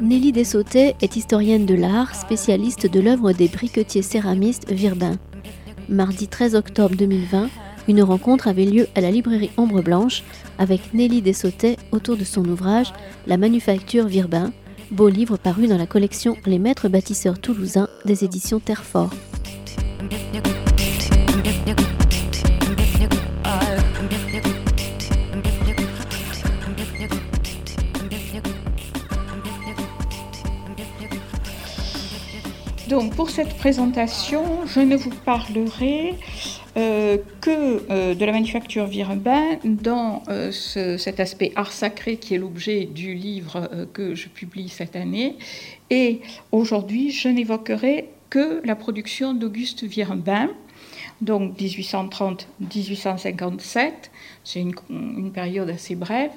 Nelly Dessautet est historienne de l'art, spécialiste de l'œuvre des briquetiers céramistes Virbin. Mardi 13 octobre 2020, une rencontre avait lieu à la librairie Ombre Blanche avec Nelly Dessautet autour de son ouvrage La manufacture Virbin, beau livre paru dans la collection Les maîtres bâtisseurs toulousains des éditions Terrefort. Donc pour cette présentation, je ne vous parlerai euh, que euh, de la manufacture Virubin dans euh, cet aspect art sacré qui est l'objet du livre que je publie cette année. Et aujourd'hui, je n'évoquerai que la production d'Auguste Virubin, donc 1830-1857. C'est une, une période assez brève,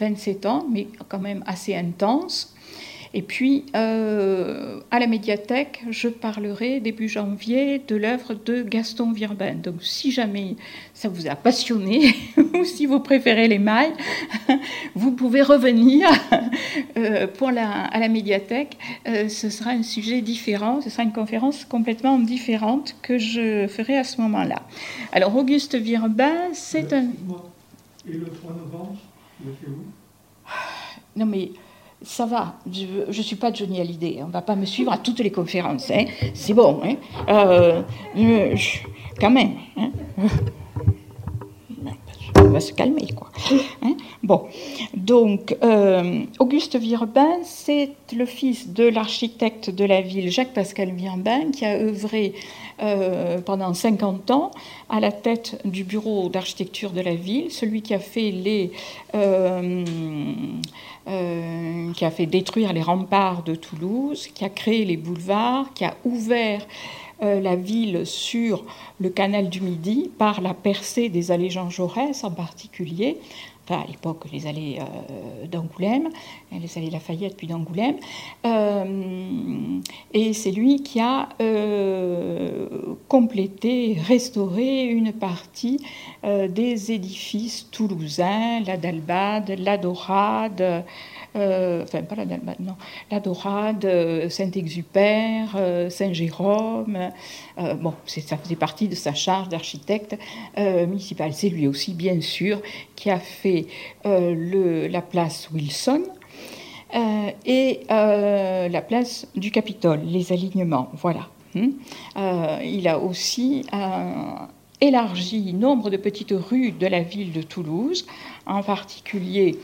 27 ans, mais quand même assez intense. Et puis, euh, à la médiathèque, je parlerai début janvier de l'œuvre de Gaston Virbin. Donc, si jamais ça vous a passionné, ou si vous préférez les mailles, vous pouvez revenir euh, pour la, à la médiathèque. Euh, ce sera un sujet différent, ce sera une conférence complètement différente que je ferai à ce moment-là. Alors, Auguste Virbin, c'est un... Et le 3 novembre, vous? Où Non, mais ça va, je ne suis pas Johnny Hallyday, on ne va pas me suivre à toutes les conférences, hein. c'est bon, hein. euh, quand même. Hein. On va se calmer, quoi. Hein. bon, donc, euh, Auguste Virbin, c'est le fils de l'architecte de la ville, Jacques-Pascal Virbin, qui a œuvré euh, pendant 50 ans à la tête du bureau d'architecture de la ville, celui qui a fait les... Euh, qui a fait détruire les remparts de Toulouse, qui a créé les boulevards, qui a ouvert euh, la ville sur le canal du Midi par la percée des allées Jean Jaurès en particulier, à l'époque les allées euh, d'Angoulême, hein, les allées Lafayette puis d'Angoulême, et c'est lui qui a complété, restauré une partie des édifices toulousains, la Dalbade, la Dorade, euh, enfin pas la Dalbade, non, la Dorade, euh, Saint-Exupère, euh, Saint-Jérôme. bon, ça faisait partie de sa charge d'architecte municipal. C'est lui aussi, bien sûr, qui a fait la place Wilson. et la place du Capitole, les alignements, voilà. Hmm. il a aussi élargi nombre de petites rues de la ville de Toulouse, en particulier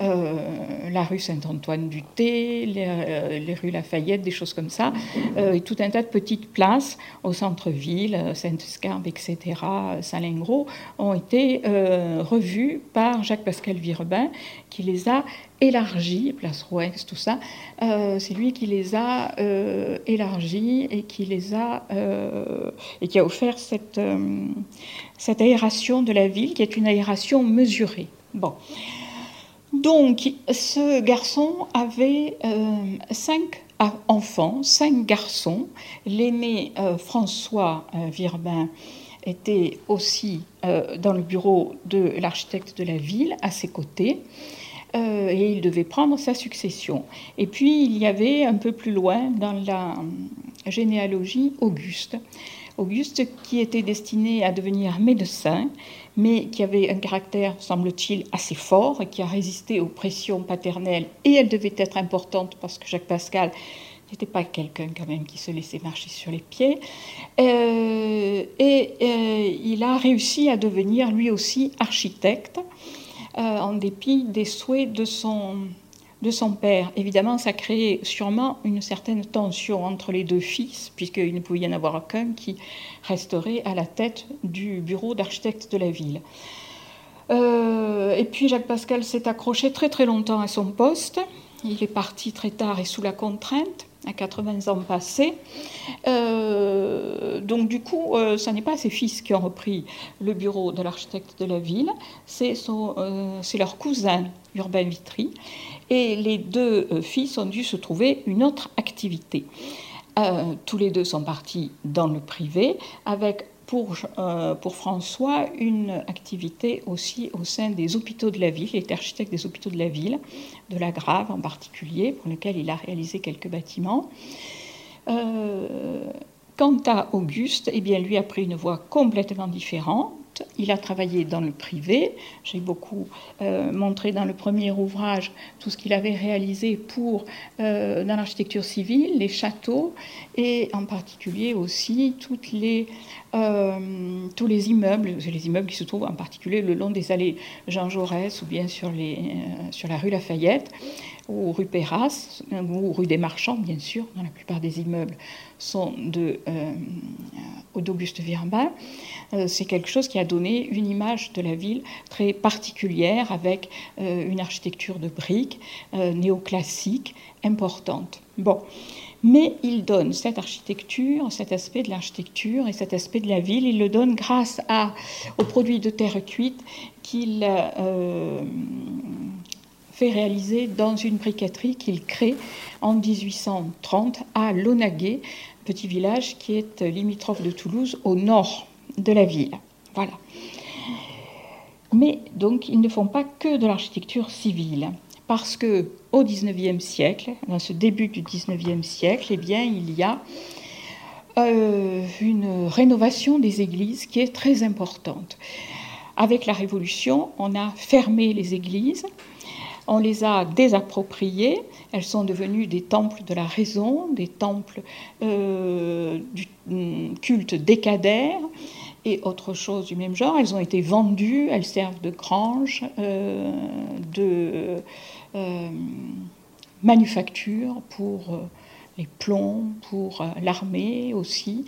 euh, la rue Saint-Antoine-du-Thé, les, euh, les, rues Lafayette, des choses comme ça, euh, et tout un tas de petites places au centre-ville, Sainte-Scarbe, etc., Saint-Lingros, ont été revues par Jacques-Pascal Virbin, qui les a élargies, Place Rouex, tout ça, c'est lui qui les a élargies et qui les a et qui a offert cette, cette aération de la ville, qui est une aération mesurée. Bon. Donc, ce garçon avait euh, cinq enfants, cinq garçons. L'aîné euh, François euh, Virbin était aussi dans le bureau de l'architecte de la ville, à ses côtés. et il devait prendre sa succession. Et puis il y avait un peu plus loin dans la généalogie Auguste. Auguste qui était destiné à devenir médecin mais qui avait un caractère, semble-t-il, assez fort et qui a résisté aux pressions paternelles. Et elle devait être importante parce que Jacques Pascal n'était pas quelqu'un quand même qui se laissait marcher sur les pieds. Euh, et euh, il a réussi à devenir lui aussi architecte, euh, en dépit des souhaits de son, de son père. Évidemment, ça créait sûrement une certaine tension entre les deux fils, puisqu'il ne pouvait y en avoir qu'un qui resterait à la tête du bureau d'architecte de la ville. Euh, et puis Jacques Pascal s'est accroché très très longtemps à son poste. Il est parti très tard et sous la contrainte, à 80 ans passés. Euh, donc du coup, euh, ce n'est pas ses fils qui ont repris le bureau de l'architecte de la ville, c'est leur cousin Urbain Vitry et les deux euh, fils ont dû se trouver une autre activité. tous les deux sont partis dans le privé, avec pour, pour, François une activité aussi au sein des hôpitaux de la ville. Il était architecte des hôpitaux de la ville, de la Grave en particulier, pour lequel il a réalisé quelques bâtiments. quant à Auguste, eh bien, lui a pris une voie complètement différente il a travaillé dans le privé. J'ai beaucoup euh, montré dans le premier ouvrage tout ce qu'il avait réalisé pour, euh, dans l'architecture civile, les châteaux et en particulier aussi toutes les, euh, tous les immeubles, les immeubles qui se trouvent en particulier le long des allées Jean Jaurès ou bien sur, les, sur la rue Lafayette ou rue Perras, ou rue des Marchands, bien sûr, dans la plupart des immeubles sont de euh, d'Auguste Virbin. Euh, c'est quelque chose qui a donné une image de la ville très particulière, avec euh, une architecture de briques néoclassique importante. Bon. Mais il donne cette architecture, cet aspect de l'architecture et cet aspect de la ville, il le donne grâce aux produits de terre cuite qu'il fait réaliser dans une briqueterie qu'il crée en 1830 à Lonaguet, petit village qui est limitrophe de Toulouse au nord de la ville. Voilà. Mais donc, ils ne font pas que de l'architecture civile, parce que au XIXe siècle, dans ce début du XIXe siècle, eh bien, il y a euh, une rénovation des églises qui est très importante. Avec la Révolution, on a fermé les églises, on les a désappropriées, elles sont devenues des temples de la raison, des temples euh, du mm, culte décadaire et autre chose du même genre. Elles ont été vendues, elles servent de grange, euh, de euh, manufacture pour les plombs pour euh, l'armée aussi,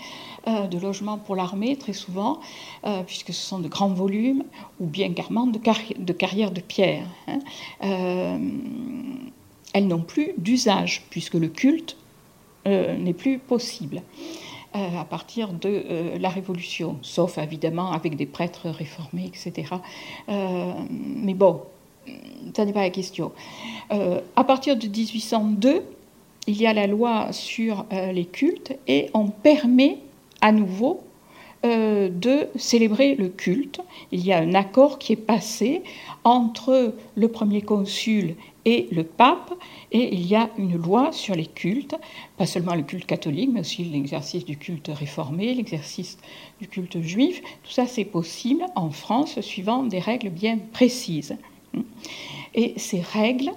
euh, de logements pour l'armée très souvent, euh, puisque ce sont de grands volumes, ou bien carrément de, de carrières de pierre. Hein. elles n'ont plus d'usage, puisque le culte n'est plus possible à partir de la Révolution, sauf évidemment avec des prêtres réformés, etc. mais bon, ça n'est pas la question. à partir de 1802, il y a la loi sur euh, les cultes et on permet à nouveau euh, de célébrer le culte. Il y a un accord qui est passé entre le premier consul et le pape, et il y a une loi sur les cultes, pas seulement le culte catholique, mais aussi l'exercice du culte réformé, l'exercice du culte juif. Tout ça, c'est possible en France, suivant des règles bien précises. Et ces règles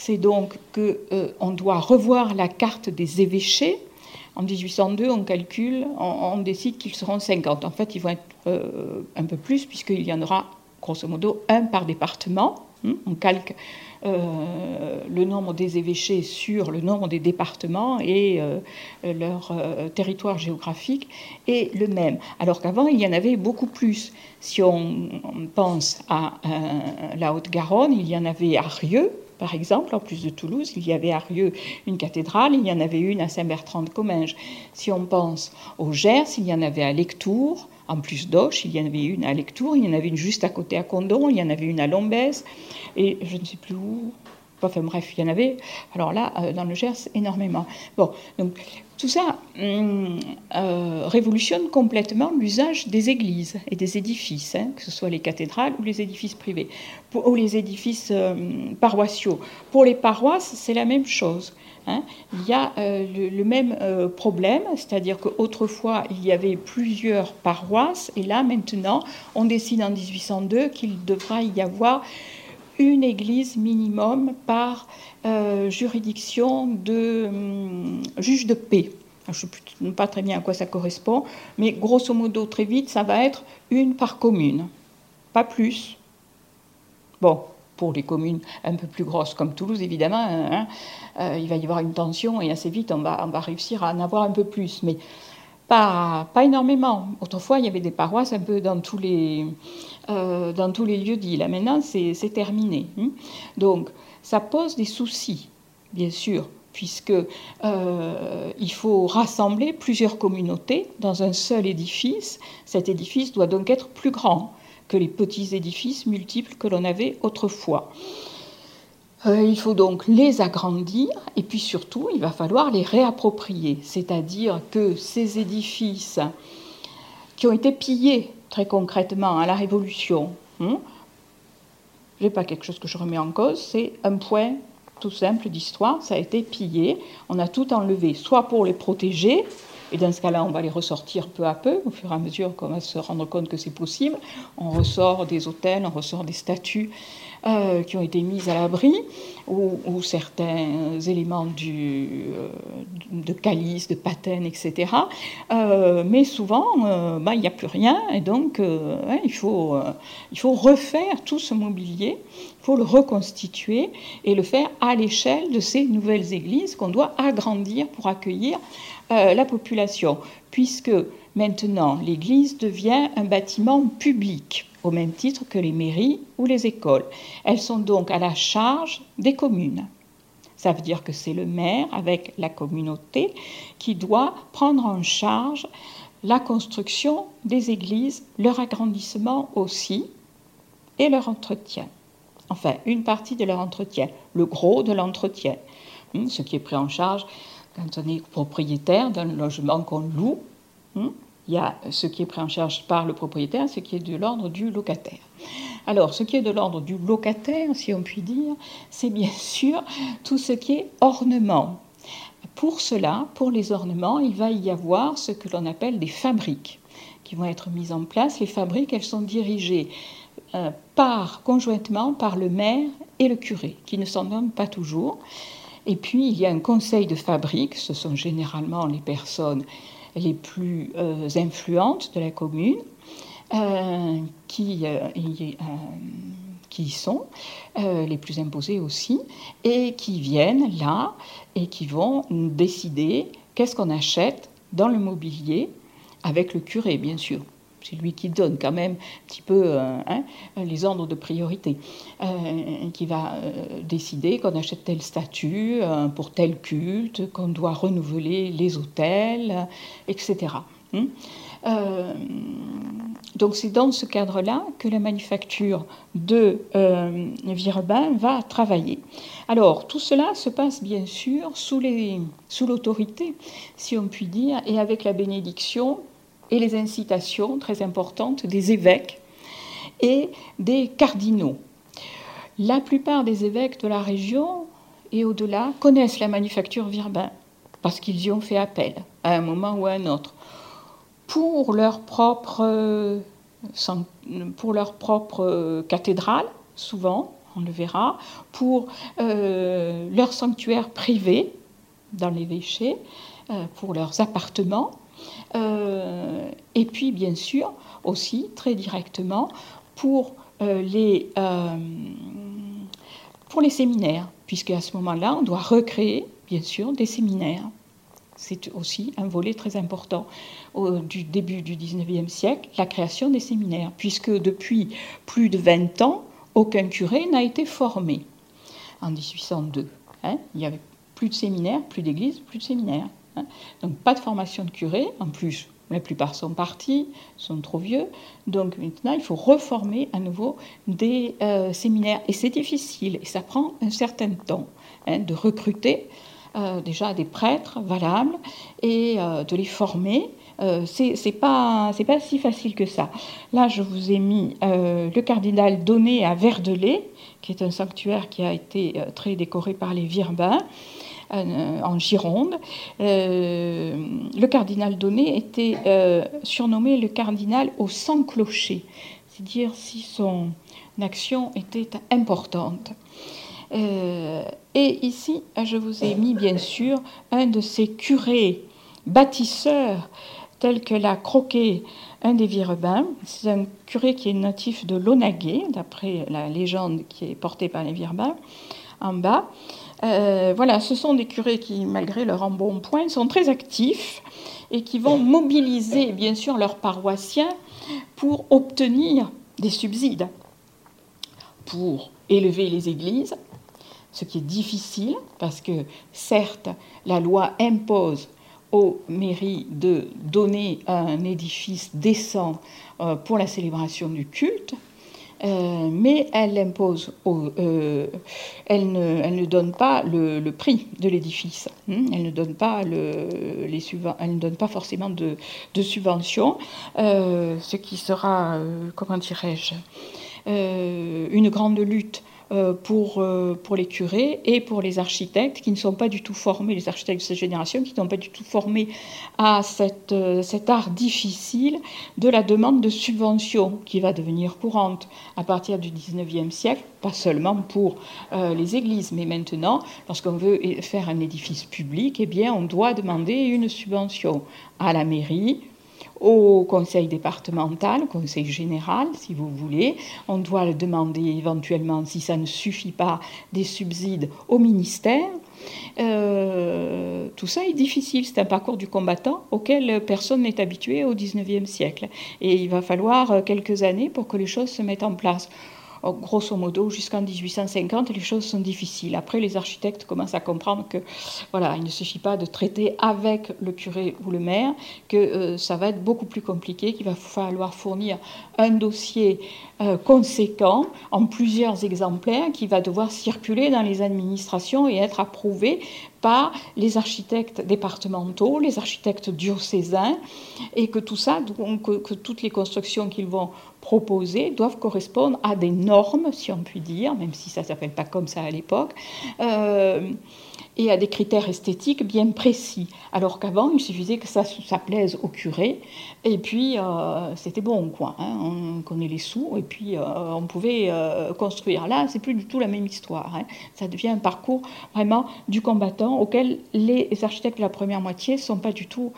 c'est donc qu'on euh, doit revoir la carte des évêchés. En 1802, on calcule, on, décide qu'ils seront 50. En fait, ils vont être euh, un peu plus, puisqu'il y en aura grosso modo un par département. Hmm, on calque euh, le nombre des évêchés sur le nombre des départements et leur territoire géographique est le même. Alors qu'avant, il y en avait beaucoup plus. Si on, pense à la Haute-Garonne, il y en avait à Rieux, par exemple, en plus de Toulouse, il y avait à Rieux une cathédrale, il y en avait une à Saint-Bertrand de Comminges. Si on pense au Gers, il y en avait à Lectour, en plus d'Auch, il y en avait une à Lectour, il y en avait une juste à côté à Condon, il y en avait une à Lombès, et je ne sais plus où, Enfin bref, il y en avait, alors là, euh, dans le Gers, énormément. Bon, donc tout ça hum, euh, révolutionne complètement l'usage des églises et des édifices, hein, que ce soit les cathédrales ou les édifices privés, ou les édifices euh, paroissiaux. Pour les paroisses, c'est la même chose. Hein. Il y a le, même problème, c'est-à-dire qu'autrefois, il y avait plusieurs paroisses, et là, maintenant, on décide en 1802 qu'il devra y avoir une église minimum par euh, juridiction de hum, juge de paix. je ne sais pas très bien à quoi ça correspond, mais grosso modo, très vite, ça va être une par commune, pas plus. Bon, pour les communes un peu plus grosses comme Toulouse, évidemment, hein, hein, euh, il va y avoir une tension et assez vite, on va, réussir à en avoir un peu plus. Mais pas énormément. Autrefois, il y avait des paroisses un peu dans tous les, euh, dans tous les lieux dits. Là, maintenant, c'est terminé. Hein. Donc, ça pose des soucis, bien sûr, puisque euh, il faut rassembler plusieurs communautés dans un seul édifice. Cet édifice doit donc être plus grand que les petits édifices multiples que l'on avait autrefois. Euh, il faut donc les agrandir et puis surtout, il va falloir les réapproprier, c'est-à-dire que ces édifices qui ont été pillés très concrètement à la Révolution, hein, ce n'est pas quelque chose que je remets en cause, c'est un point tout simple d'histoire, ça a été pillé, on a tout enlevé, soit pour les protéger, et dans ce cas-là, on va les ressortir peu à peu, au fur et à mesure qu'on va se rendre compte que c'est possible. On ressort des hôtels, on ressort des statues euh, qui ont été mises à l'abri, ou, certains éléments euh, de calice, de patène, etc. Euh, mais souvent, bah, il n'y a plus rien, et donc il, faut, refaire tout ce mobilier, il faut le reconstituer et le faire à l'échelle de ces nouvelles églises qu'on doit agrandir pour accueillir la population, puisque maintenant l'Église devient un bâtiment public, au même titre que les mairies ou les écoles. Elles sont donc à la charge des communes. Ça veut dire que c'est le maire, avec la communauté, qui doit prendre en charge la construction des églises, leur agrandissement aussi, et leur entretien. Enfin, une partie de leur entretien, le gros de l'entretien, hmm, ce qui est pris en charge quand on est propriétaire d'un logement qu'on loue, hein, il y a ce qui est pris en charge par le propriétaire, ce qui est de l'ordre du locataire. Alors, ce qui est de l'ordre du locataire, si on peut dire, c'est bien sûr tout ce qui est ornement. Pour cela, pour les ornements, il va y avoir ce que l'on appelle des fabriques qui vont être mises en place. Les fabriques, elles sont dirigées euh, par, conjointement par le maire et le curé, qui ne s'en nomment pas toujours. Et puis, il y a un conseil de fabrique, ce sont généralement les personnes les plus euh, influentes de la commune, euh, qui, euh, qui sont les plus imposées aussi, et qui viennent là et qui vont décider qu'est-ce qu'on achète dans le mobilier, avec le curé, bien sûr c'est lui qui donne quand même un petit peu euh, hein, les ordres de priorité, euh, qui va euh, décider qu'on achète tel statut pour tel culte, qu'on doit renouveler les hôtels, etc. Hein. donc c'est dans ce cadre-là que la manufacture de Virbin va travailler. Alors tout cela se passe bien sûr sous l'autorité, si on peut dire, et avec la bénédiction et les incitations très importantes des évêques et des cardinaux. La plupart des évêques de la région et au-delà connaissent la manufacture Virbin parce qu'ils y ont fait appel à un moment ou à un autre pour leur propre, pour leur propre cathédrale, souvent, on le verra, pour euh, leur sanctuaire privé dans l'évêché, euh, pour leurs appartements, et puis, bien sûr, aussi très directement pour euh, les, euh, pour les séminaires, puisque à ce moment-là, on doit recréer, bien sûr, des séminaires. C'est aussi un volet très important au, du début du XIXe siècle, la création des séminaires, puisque depuis plus de 20 ans, aucun curé n'a été formé en 1802. Hein. il n'y avait plus de séminaires, plus d'églises, plus de séminaires. Hein. Donc pas de formation de curé, en plus la plupart sont partis, sont trop vieux. Donc maintenant, il faut reformer à nouveau des euh, séminaires. Et c'est difficile, et ça prend un certain temps hein, de recruter euh, déjà des prêtres valables et euh, de les former. c'est pas pas si facile que ça. Là, je vous ai mis le cardinal donné à Verdelais, qui est un sanctuaire qui a été très décoré par les Virbins. Euh, en Gironde. Euh, le cardinal Donné était euh, surnommé le cardinal au sang clocher, c'est-à-dire si son action était importante. et ici, je vous ai mis bien sûr un de ces curés bâtisseurs tels que l'a croqué un des Virebins. C'est un curé qui est natif de Lonaguet, d'après la légende qui est portée par les Virebins, en bas. Euh, voilà, ce sont des curés qui, malgré leur embonpoint, sont très actifs et qui vont mobiliser, bien sûr, leurs paroissiens pour obtenir des subsides, pour élever les églises, ce qui est difficile parce que, certes, la loi impose aux mairies de donner un édifice décent euh, pour la célébration du culte, Euh, mais elle impose, euh, elle, ne, elle, ne, donne pas le, prix de l'édifice. Hein. elle ne donne pas le, les elle ne donne pas forcément de, de subventions, euh, ce qui sera, comment dirais-je, une grande lutte euh, pour, euh, pour les curés et pour les architectes qui ne sont pas du tout formés, les architectes de cette génération, qui ne sont pas du tout formés à cette, euh, cet art difficile de la demande de subvention qui va devenir courante à partir du 19e siècle, pas seulement pour les églises, mais maintenant, lorsqu'on veut faire un édifice public, eh bien, on doit demander une subvention à la mairie, au conseil départemental, au conseil général, si vous voulez. On doit le demander éventuellement, si ça ne suffit pas, des subsides au ministère. Euh, tout ça est difficile, c'est un parcours du combattant auquel personne n'est habitué au XIXe siècle. Et il va falloir quelques années pour que les choses se mettent en place. Oh, grosso modo, jusqu'en 1850, les choses sont difficiles. Après, les architectes commencent à comprendre que, voilà, il ne suffit pas de traiter avec le curé ou le maire, que euh, ça va être beaucoup plus compliqué, qu'il va falloir fournir un dossier euh, conséquent en plusieurs exemplaires qui va devoir circuler dans les administrations et être approuvé par les architectes départementaux, les architectes diocésains, et que tout ça, que toutes les constructions qu'ils vont proposées doivent correspondre à des normes, si on peut dire, même si ça ne s'appelle pas comme ça à l'époque. Euh, et à des critères esthétiques bien précis. Alors qu'avant, il suffisait que ça, plaise au curé, et puis euh, c'était bon, quoi. Hein. on connaît les sous, et puis euh, on pouvait euh, construire. Là, c'est plus du tout la même histoire. Hein. ça devient un parcours vraiment du combattant auquel les architectes de la première moitié sont pas du tout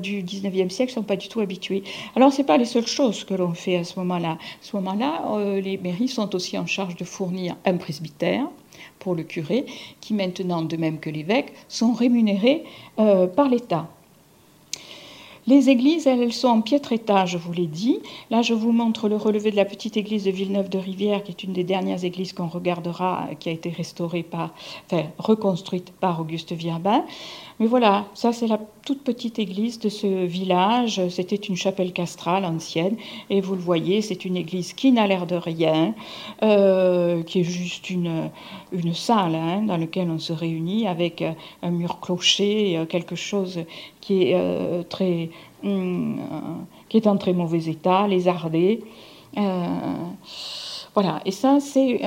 du 19e siècle sont pas du tout habitués. Alors c'est pas les seules choses que l'on fait à ce moment-là. À ce moment-là, les mairies sont aussi en charge de fournir un presbytère pour le curé, qui maintenant, de même que l'évêque, sont rémunérés euh, par l'État. Les églises, elles, sont en piètre état, je vous l'ai dit. Là, je vous montre le relevé de la petite église de Villeneuve de Rivière, qui est une des dernières églises qu'on regardera, qui a été restaurée par, enfin, reconstruite par Auguste Virbin. Mais voilà, ça c'est la toute petite église de ce village. C'était une chapelle castrale ancienne. Et vous le voyez, c'est une église qui n'a l'air de rien, euh, qui est juste une, une salle hein, dans laquelle on se réunit avec un mur clocher, euh, quelque chose qui est, euh, très, qui est en très mauvais état, lézardé. voilà, et ça, c'est.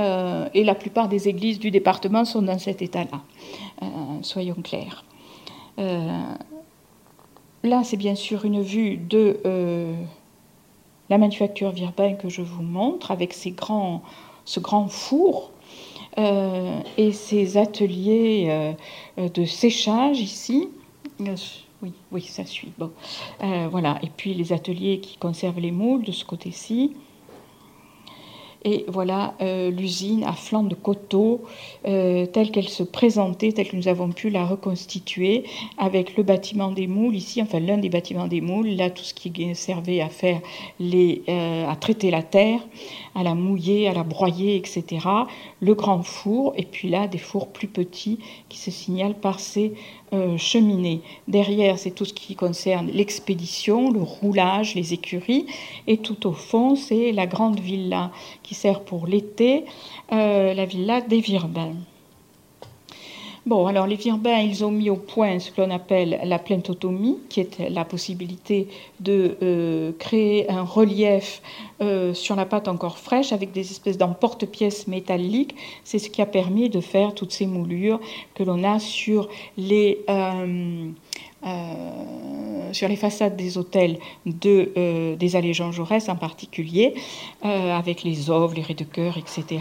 et la plupart des églises du département sont dans cet état-là, soyons clairs. Euh, là, c'est bien sûr une vue de euh, la manufacture Virbin que je vous montre avec ces grands, ce grand four euh, et ces ateliers de séchage ici. Oui, oui, ça suit. Bon. voilà. Et puis les ateliers qui conservent les moules de ce côté-ci. Et voilà euh, l'usine à flanc de coteau euh, telle qu'elle se présentait, telle que nous avons pu la reconstituer avec le bâtiment des moules ici, enfin l'un des bâtiments des moules, là tout ce qui servait à faire les, euh, à traiter la terre, à la mouiller, à la broyer, etc. Le grand four et puis là des fours plus petits qui se signalent par ces euh, cheminée. Derrière, c'est tout ce qui concerne l'expédition, le roulage, les écuries. Et tout au fond, c'est la grande villa qui sert pour l'été, euh, la villa des Virbins. Bon, alors les Virbins, ils ont mis au point ce que l'on appelle la plaintotomie, qui est la possibilité de euh, créer un relief euh, sur la pâte encore fraîche avec des espèces d'emporte-pièces métalliques. C'est ce qui a permis de faire toutes ces moulures que l'on a sur les, euh, sur les façades des hôtels de, des allées Jean Jaurès en particulier, avec les oves, les raies de cœur, etc.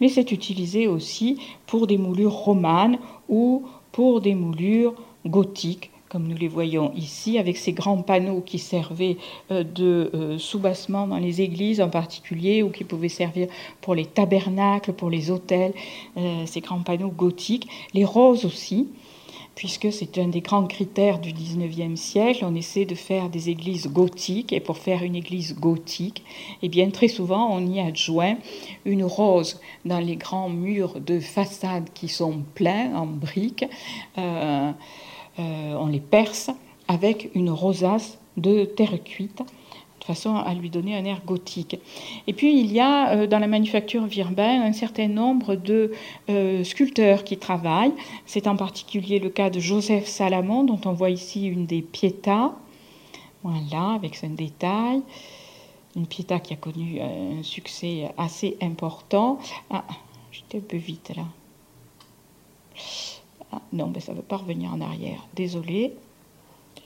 Mais c'est utilisé aussi pour des moulures romanes ou pour des moulures gothiques, comme nous les voyons ici, avec ces grands panneaux qui servaient euh, de euh, soubassement dans les églises en particulier, ou qui pouvaient servir pour les tabernacles, pour les hôtels, euh, ces grands panneaux gothiques, les roses aussi puisque c'est un des grands critères du XIXe siècle. On essaie de faire des églises gothiques, et pour faire une église gothique, eh bien, très souvent, on y adjoint une rose dans les grands murs de façade qui sont pleins en briques. Euh, euh, on les perce avec une rosace de terre cuite façon à lui donner un air gothique. Et puis il y a dans la manufacture Virbin un certain nombre de sculpteurs qui travaillent. C'est en particulier le cas de Joseph Salamon, dont on voit ici une des Pietas. Voilà, avec ce détail. Une Pietà qui a connu un succès assez important. Ah, j'étais un peu vite là. Ah, non, mais ça ne veut pas revenir en arrière. Désolée.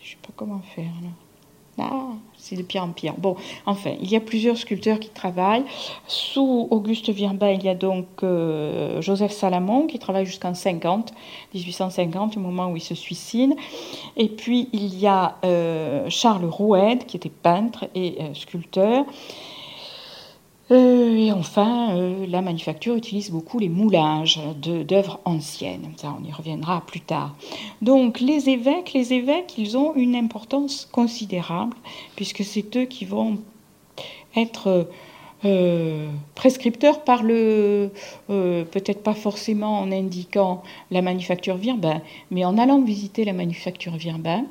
Je ne sais pas comment faire là. Ah, c'est de pire en pire. Bon, enfin, il y a plusieurs sculpteurs qui travaillent. Sous Auguste Virbin, il y a donc euh, Joseph Salamon qui travaille jusqu'en 50, 1850, au moment où il se suicide. Et puis il y a euh, Charles Roued qui était peintre et euh, sculpteur. Euh, et enfin, euh, la manufacture utilise beaucoup les moulages d'œuvres anciennes. Ça, on y reviendra plus tard. Donc, les évêques, les évêques, ils ont une importance considérable, puisque c'est eux qui vont être euh, prescripteurs par le, peut-être pas forcément en indiquant la manufacture Virbin, mais en allant visiter la manufacture Virbin,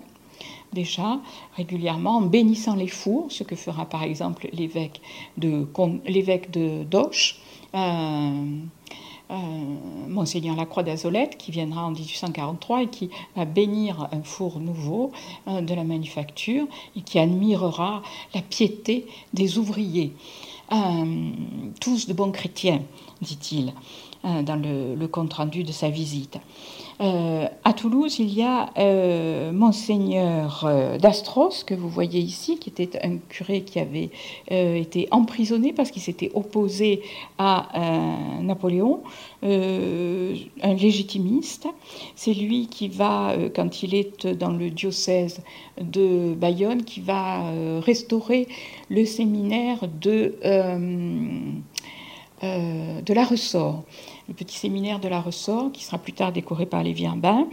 déjà régulièrement en bénissant les fours, ce que fera par exemple l'évêque de, l'évêque de Doche, euh, euh, Monseigneur Lacroix d'Azolette, qui viendra en 1843 et qui va bénir un four nouveau euh, de la manufacture et qui admirera la piété des ouvriers. tous de bons chrétiens, dit-il dans le compte-rendu de sa visite. Euh, à Toulouse, il y a euh, Monseigneur euh, d'Astros, que vous voyez ici, qui était un curé qui avait été emprisonné parce qu'il s'était opposé à Napoléon, un légitimiste. C'est lui qui va, quand il est dans le diocèse de Bayonne, qui va restaurer le séminaire de, de la Ressort le petit séminaire de la Ressort, qui sera plus tard décoré par les Viembins.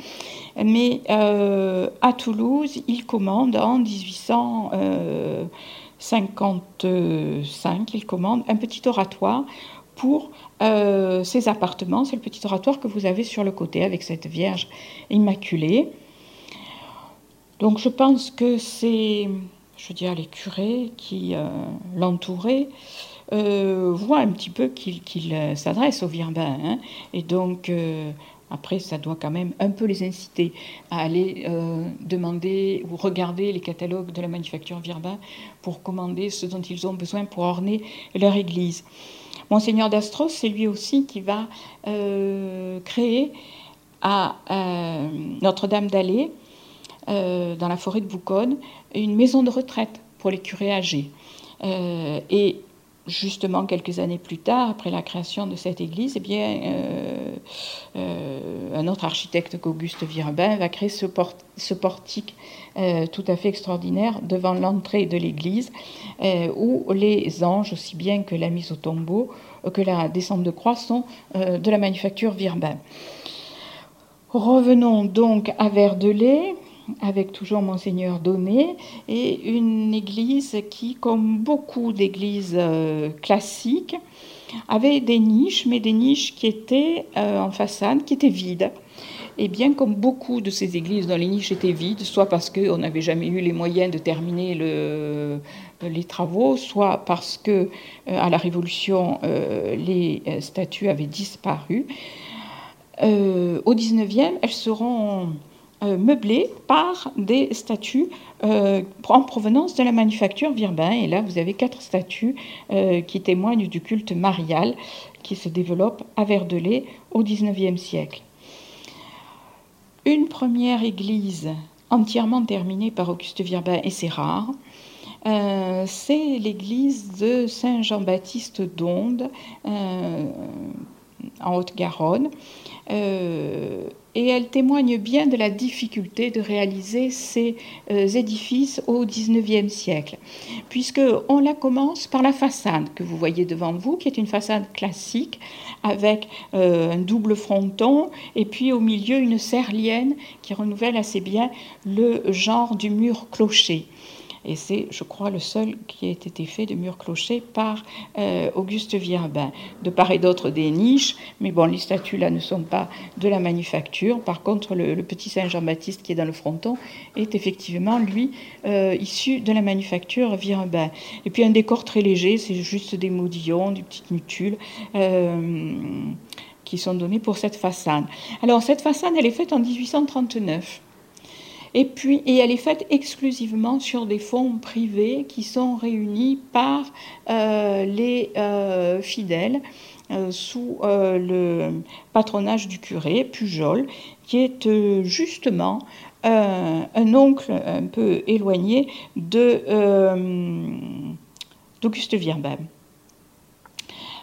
Mais euh, à Toulouse, il commande en 1855, il commande un petit oratoire pour euh, ses appartements. C'est le petit oratoire que vous avez sur le côté avec cette Vierge immaculée. Donc je pense que c'est, je les curés qui euh, l'entouraient euh, voit un petit peu qu'il euh, s'adresse aux Virbins. Hein. et donc, euh, après, ça doit quand même un peu les inciter à aller demander ou regarder les catalogues de la manufacture Virbin pour commander ce dont ils ont besoin pour orner leur église. Monseigneur d'Astros, c'est lui aussi qui va créer à Notre-Dame d'Allée, dans la forêt de Bouconne, une maison de retraite pour les curés âgés. et justement quelques années plus tard, après la création de cette église, eh euh, euh, un autre architecte qu'Auguste Virbin va créer ce, portique euh, tout à fait extraordinaire devant l'entrée de l'église, où les anges, aussi bien que la mise au tombeau, que la descente de croix, sont de la manufacture Virbin. Revenons donc à Verdelais avec toujours Monseigneur Donné, et une église qui, comme beaucoup d'églises euh, classiques, avait des niches, mais des niches qui étaient euh, en façade, qui étaient vides. Et bien comme beaucoup de ces églises dont les niches étaient vides, soit parce qu'on n'avait jamais eu les moyens de terminer les travaux, soit parce que euh, à la Révolution les statues avaient disparu, au 19e, elles seront euh, meublé par des statues euh, en provenance de la manufacture Virbin. Et là, vous avez quatre statues euh, qui témoignent du culte marial qui se développe à Verdelais au XIXe siècle. Une première église entièrement terminée par Auguste Virbin, et c'est rare, c'est l'église de Saint-Jean-Baptiste d'Onde, en Haute-Garonne et elle témoigne bien de la difficulté de réaliser ces euh, édifices au XIXe siècle, puisque on la commence par la façade que vous voyez devant vous, qui est une façade classique avec euh, un double fronton et puis au milieu une serlienne qui renouvelle assez bien le genre du mur clocher. Et c'est, je crois, le seul qui a été fait de mur clocher par euh, Auguste Virbin. De part et d'autre des niches, mais bon, les statues là ne sont pas de la manufacture. Par contre, le, petit Saint Jean-Baptiste qui est dans le fronton est effectivement, lui, euh, issu de la manufacture Virbin. Et puis un décor très léger, c'est juste des modillons, des petites mutules. Euh, qui sont donnés pour cette façade. Alors cette façade, elle est faite en 1839. Et puis, et elle est faite exclusivement sur des fonds privés qui sont réunis par euh, les euh, fidèles euh, sous le patronage du curé Pujol, qui est justement un oncle un peu éloigné d'Auguste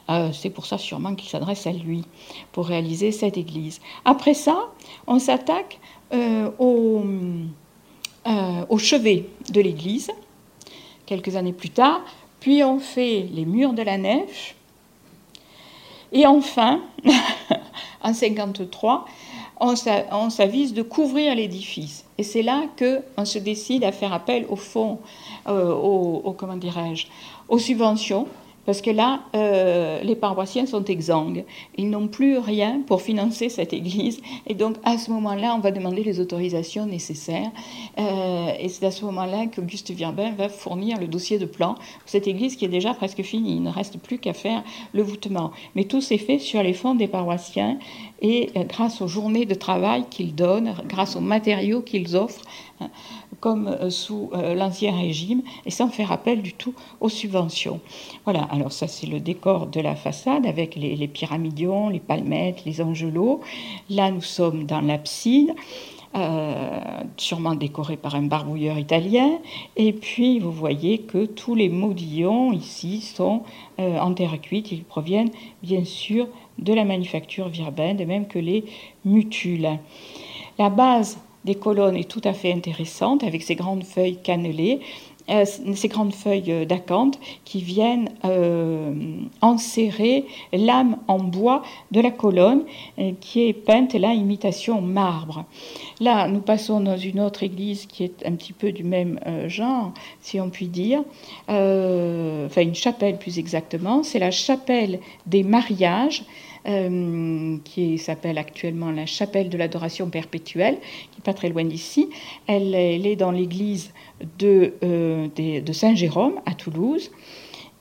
Virbem. c'est pour ça sûrement qu'il s'adresse à lui pour réaliser cette église. Après ça, on s'attaque euh, euh, au, chevet de l'église, quelques années plus tard, puis on fait les murs de la nef, et enfin, en 53, on s'avise de couvrir l'édifice. Et c'est là qu'on se décide à faire appel au fond, euh, comment dirais-je, aux subventions parce que là, euh, les paroissiens sont exsangues. Ils n'ont plus rien pour financer cette église. Et donc, à ce moment-là, on va demander les autorisations nécessaires. Euh, et c'est à ce moment-là qu'Auguste Virbin va fournir le dossier de plan pour cette église qui est déjà presque finie. Il ne reste plus qu'à faire le voûtement. Mais tout s'est fait sur les fonds des paroissiens et euh, grâce aux journées de travail qu'ils donnent, grâce aux matériaux qu'ils offrent. Comme euh, sous euh, l'Ancien Régime, et sans faire appel du tout aux subventions. Voilà, alors ça c'est le décor de la façade avec les, pyramidions, les palmettes, les angelots. Là nous sommes dans l'abside. Euh, sûrement décoré par un barbouilleur italien. Et puis, vous voyez que tous les modillons ici sont en terre cuite. Ils proviennent bien sûr de la manufacture Virbin, de même que les mutules. La base des colonnes est tout à fait intéressante avec ces grandes feuilles cannelées. Euh, ces grandes feuilles euh, d'acanthe qui viennent euh, enserrer l'âme en bois de la colonne qui est peinte là imitation marbre. Là, nous passons dans une autre église qui est un petit peu du même genre, si on peut dire, enfin une chapelle plus exactement. C'est la chapelle des mariages euh, qui s'appelle actuellement la chapelle de l'adoration perpétuelle, qui n'est pas très loin d'ici. Elle, est dans l'église de, euh, Saint-Jérôme à Toulouse.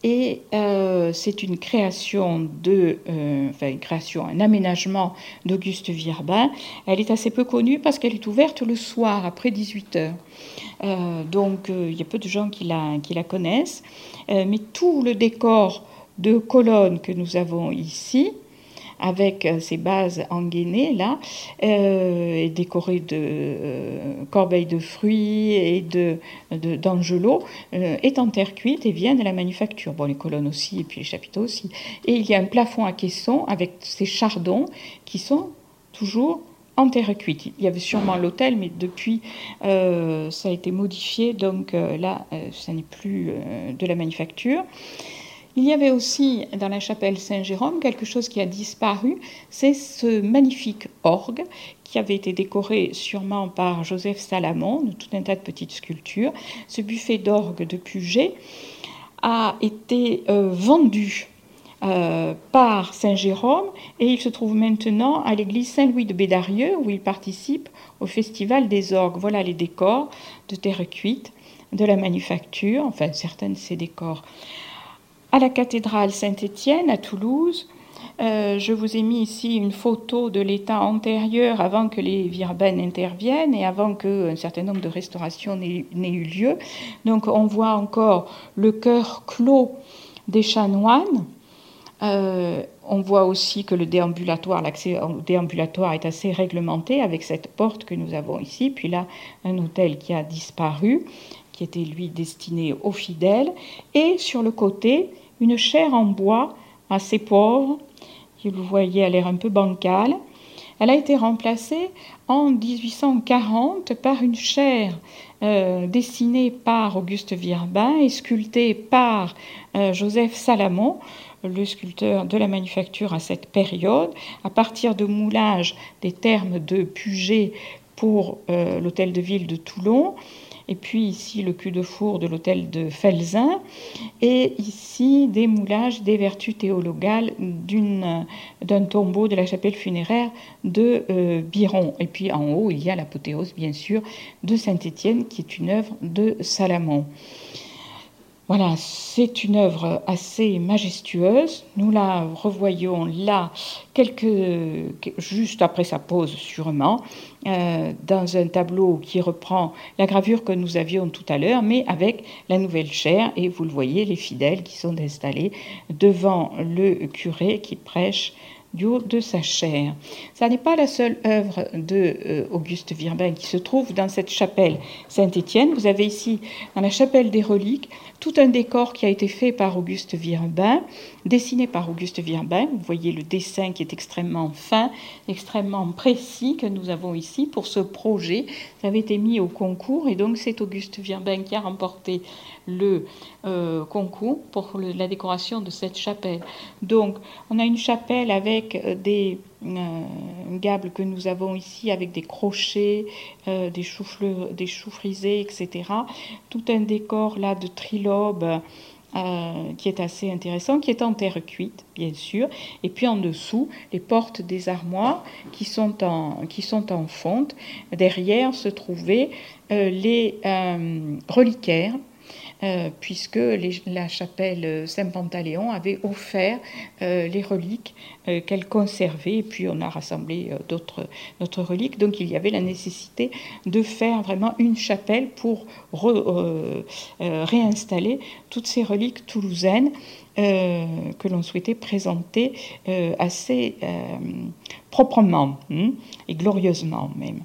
Et euh, c'est une création de, enfin une création, un aménagement d'Auguste Virbin. Elle est assez peu connue parce qu'elle est ouverte le soir après 18 heures. donc il y a peu de gens qui la, qui la connaissent. mais tout le décor de colonnes que nous avons ici avec euh, ses bases engainées là, euh, et décorées de euh, corbeilles de fruits et de, d'angelots, est en terre cuite et vient de la manufacture. Bon, les colonnes aussi, et puis les chapiteaux aussi. Et il y a un plafond à caisson avec ces chardons qui sont toujours en terre cuite. Il y avait sûrement l'hôtel, mais depuis, ça a été modifié, donc là, ça n'est plus de la manufacture. Il y avait aussi dans la chapelle Saint-Jérôme quelque chose qui a disparu, c'est ce magnifique orgue qui avait été décoré sûrement par Joseph Salamon, de tout un tas de petites sculptures. Ce buffet d'orgue de Puget a été euh, vendu euh, par Saint-Jérôme et il se trouve maintenant à l'église Saint-Louis de Bédarieux où il participe au festival des orgues. Voilà les décors de terre cuite de la manufacture, enfin certains de ces décors à la cathédrale Saint-Étienne à Toulouse. Euh, je vous ai mis ici une photo de l'état antérieur avant que les Virbaines interviennent et avant qu'un certain nombre de restaurations n'aient eu lieu. Donc on voit encore le cœur clos des chanoines. Euh, on voit aussi que le déambulatoire, l'accès au déambulatoire est assez réglementé avec cette porte que nous avons ici. Puis là, un hôtel qui a disparu, qui était lui destiné aux fidèles. Et sur le côté, une chaire en bois assez pauvre, vous voyez a l'air un peu bancale. Elle a été remplacée en 1840 par une chaire euh, dessinée par Auguste Virbin et sculptée par euh, Joseph Salamon, le sculpteur de la manufacture à cette période, à partir de moulage des termes de Puget pour euh, l'hôtel de ville de Toulon et puis ici le cul de four de l'hôtel de Felzin, et ici des moulages des vertus théologales d'un tombeau de la chapelle funéraire de euh, Biron. Et puis en haut, il y a l'apothéose, bien sûr, de Saint-Étienne, qui est une œuvre de Salamon. Voilà, c'est une œuvre assez majestueuse. Nous la revoyons là, quelques, juste après sa pose sûrement, euh, dans un tableau qui reprend la gravure que nous avions tout à l'heure, mais avec la nouvelle chaire. Et vous le voyez, les fidèles qui sont installés devant le curé qui prêche du haut de sa chair. Ça n'est pas la seule œuvre de euh, Auguste Virbin qui se trouve dans cette chapelle Saint-Étienne. Vous avez ici, dans la chapelle des reliques, tout un décor qui a été fait par Auguste Virbin, dessiné par Auguste Virbin. Vous voyez le dessin qui est extrêmement fin, extrêmement précis que nous avons ici pour ce projet. Ça avait été mis au concours et donc c'est Auguste Virbin qui a remporté le euh, concours pour la décoration de cette chapelle. Donc, on a une chapelle avec euh, des euh, gables que nous avons ici, avec des crochets, des, choux des choux frisés, etc. Tout un décor là de trilobes. Qui est assez intéressant, qui est en terre cuite, bien sûr. Et puis en dessous, les portes des armoires qui sont en, qui sont en fonte. Derrière se trouvaient les reliquaires euh, puisque la chapelle Saint-Pantaléon avait offert euh, les reliques euh, qu'elle conservait, et puis on a rassemblé d'autres, reliques. Donc il y avait la nécessité de faire vraiment une chapelle pour réinstaller toutes ces reliques toulousaines. que l'on souhaitait présenter assez proprement hein, et glorieusement même.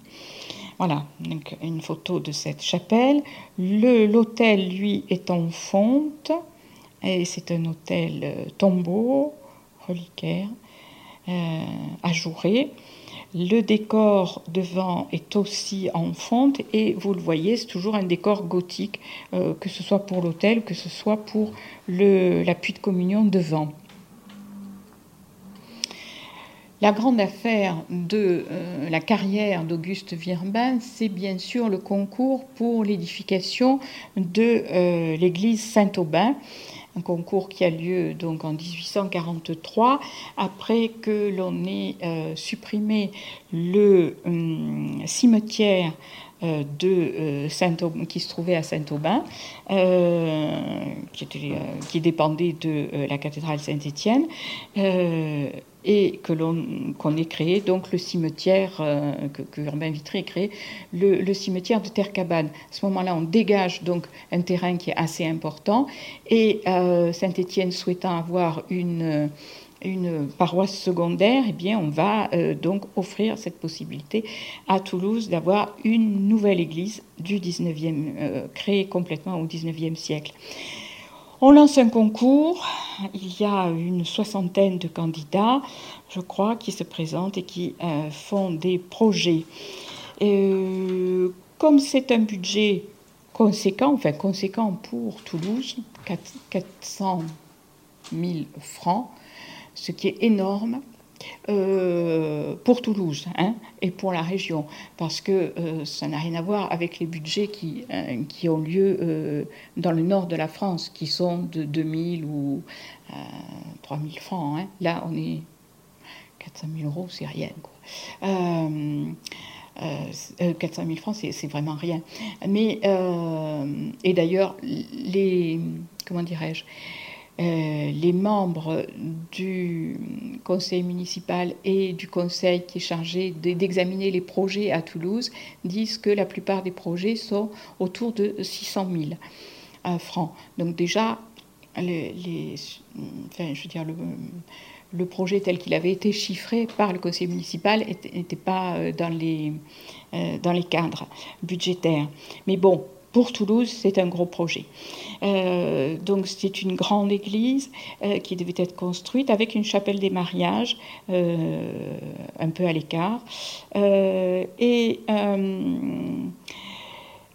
Voilà, donc une photo de cette chapelle. L'hôtel, lui, est en fonte, et c'est un hôtel euh, tombeau, reliquaire, euh, ajouré. Le décor devant est aussi en fonte et vous le voyez, c'est toujours un décor gothique, euh, que ce soit pour l'hôtel, que ce soit pour l'appui de communion devant. La grande affaire de euh, la carrière d'Auguste Virbin, c'est bien sûr le concours pour l'édification de euh, l'église Saint-Aubin, un concours qui a lieu donc en 1843, après que l'on ait euh, supprimé le hum, cimetière de Saint qui se trouvait à Saint-Aubin, qui, qui, dépendait de la cathédrale Saint-Étienne et que l'on qu'on ait créé donc le cimetière euh, que, Urbain Vitré ait créé le, cimetière de Terre Cabane. À ce moment-là, on dégage donc un terrain qui est assez important et euh, Saint-Étienne souhaitant avoir une une paroisse secondaire, eh bien, on va euh, donc offrir cette possibilité à Toulouse d'avoir une nouvelle église du 19e, créée complètement au 19e siècle. On lance un concours, il y a une soixantaine de candidats, je crois, qui se présentent et qui euh, font des projets. Euh, comme c'est un budget conséquent, enfin conséquent pour Toulouse, 400 000 francs, ce qui est énorme, euh, pour Toulouse hein, et pour la région, parce que euh, ça n'a rien à voir avec les budgets qui, euh, qui ont lieu dans le nord de la France, qui sont de 2000 ou 3000 francs. Hein. Là, on est 400 000 euros, c'est rien. Quoi. 400 000 francs, c'est vraiment rien. Mais, et d'ailleurs, les, comment dirais-je, euh, les membres du conseil municipal et du conseil qui est chargé d'examiner les projets à Toulouse disent que la plupart des projets sont autour de 600 000 euh, francs. Donc déjà, le, projet tel qu'il avait été chiffré par le conseil municipal n'était pas euh, dans les, dans les cadres budgétaires. Mais bon, pour Toulouse, c'est un gros projet. Euh, donc c'est une grande église euh, qui devait être construite avec une chapelle des mariages euh, un peu à l'écart. et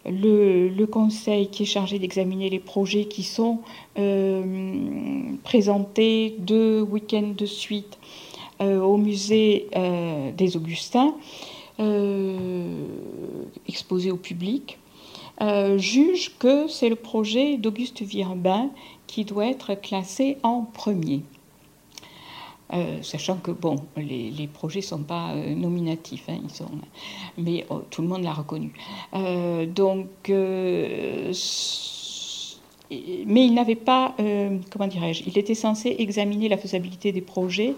le, conseil qui est chargé d'examiner les projets qui sont présentés deux week-ends de suite au musée des Augustins, exposés au public. Juge que c'est le projet d'Auguste Virbin qui doit être classé en premier. sachant que bon, les, projets ne sont pas nominatifs, hein, mais oh, tout le monde l'a reconnu. donc, mais il n'avait pas, comment dirais-je, il était censé examiner la faisabilité des projets,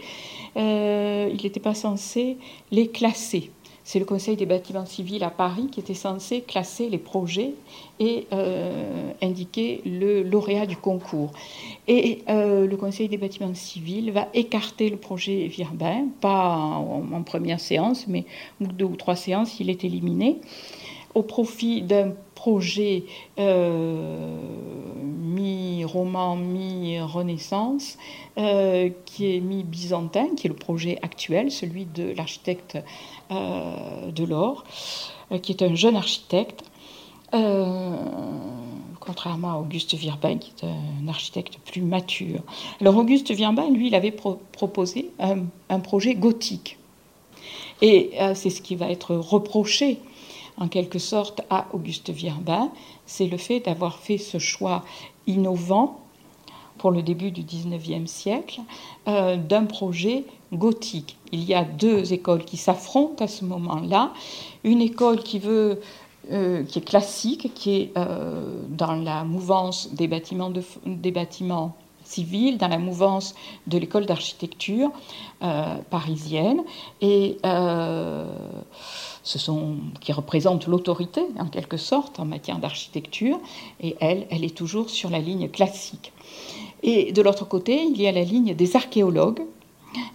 il n'était pas censé les classer c'est le Conseil des bâtiments civils à Paris qui était censé classer les projets et euh, indiquer le lauréat du concours. Et euh, le Conseil des bâtiments civils va écarter le projet Virbin, pas en, première séance, mais deux ou trois séances, il est éliminé, au profit d'un projet euh, mi-roman, mi-renaissance, qui est mi-byzantin, qui est le projet actuel, celui de l'architecte euh, de l'or, euh, qui est un jeune architecte, euh, contrairement à Auguste Virbin, qui est un architecte plus mature. Alors Auguste Virbin, lui, il avait proposé un, projet gothique. Et c'est ce qui va être reproché en quelque sorte à Auguste Virbin, c'est le fait d'avoir fait ce choix innovant pour le début du XIXe siècle d'un projet gothique. Il y a deux écoles qui s'affrontent à ce moment-là. Une école qui veut euh, qui est classique, qui est euh, dans la mouvance des bâtiments, des bâtiments civils, dans la mouvance de l'école d'architecture euh, parisienne, et ce sont, qui représente l'autorité en quelque sorte en matière d'architecture, et elle, elle est toujours sur la ligne classique. Et de l'autre côté, il y a la ligne des archéologues,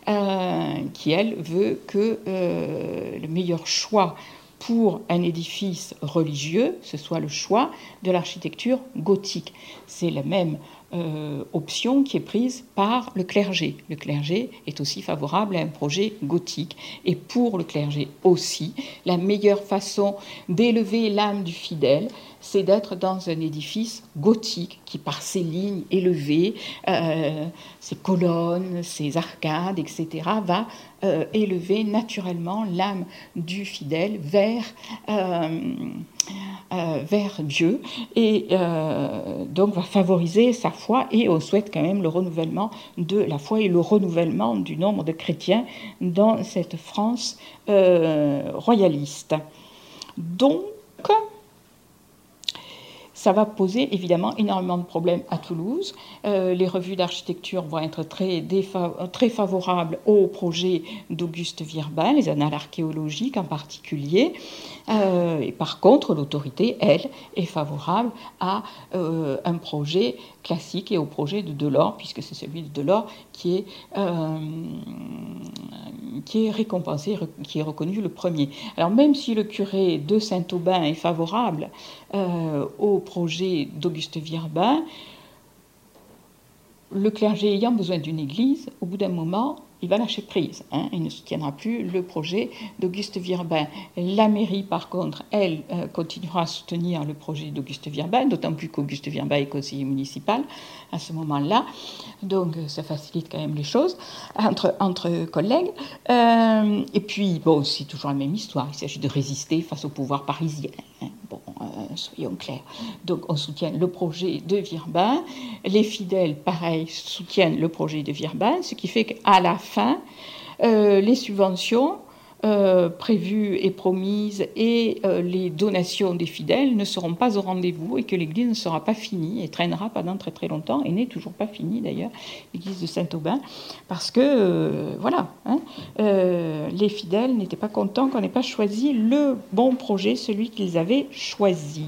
euh, qui, elle, veut que euh, le meilleur choix pour un édifice religieux, ce soit le choix de l'architecture gothique. C'est la même euh, option qui est prise par le clergé. Le clergé est aussi favorable à un projet gothique. Et pour le clergé aussi, la meilleure façon d'élever l'âme du fidèle, c'est d'être dans un édifice gothique qui, par ses lignes élevées, euh, ses colonnes, ses arcades, etc., va euh, élever naturellement l'âme du fidèle vers, euh, vers Dieu et donc va favoriser sa foi et on souhaite quand même le renouvellement de la foi et le renouvellement du nombre de chrétiens dans cette France royaliste. Donc, ça va poser évidemment énormément de problèmes à Toulouse. Euh, les revues d'architecture vont être très, très favorables au projet d'Auguste Virbin, les annales archéologiques en particulier. Euh, et par contre, l'autorité, elle, est favorable à euh, un projet classique et au projet de Delors, puisque c'est celui de Delors qui est, qui est récompensé, qui est reconnu le premier. Alors même si le curé de Saint-Aubin est favorable au projet d'Auguste Virbin, le clergé ayant besoin d'une église, au bout d'un moment, il va lâcher prise. Hein. il ne soutiendra plus le projet d'Auguste Virbin. La mairie, par contre, elle, euh, continuera à soutenir le projet d'Auguste Virbin, d'autant plus qu'Auguste Virbin est conseiller municipal à ce moment-là. Donc, euh, ça facilite quand même les choses entre, collègues. Euh, et puis, bon, c'est toujours la même histoire. Il s'agit de résister face au pouvoir parisien. Hein. Bon, soyons clairs. Donc, on soutient le projet de Virbin. Les fidèles, pareil, soutiennent le projet de Virbin, ce qui fait qu'à la fin, euh, les subventions euh, prévues et promises et euh, les donations des fidèles ne seront pas au rendez-vous et que l'Église ne sera pas finie et traînera pendant très très longtemps et n'est toujours pas finie d'ailleurs, l'Église de Saint-Aubin, parce que voilà, hein, les fidèles n'étaient pas contents qu'on n'ait pas choisi le bon projet, celui qu'ils avaient choisi,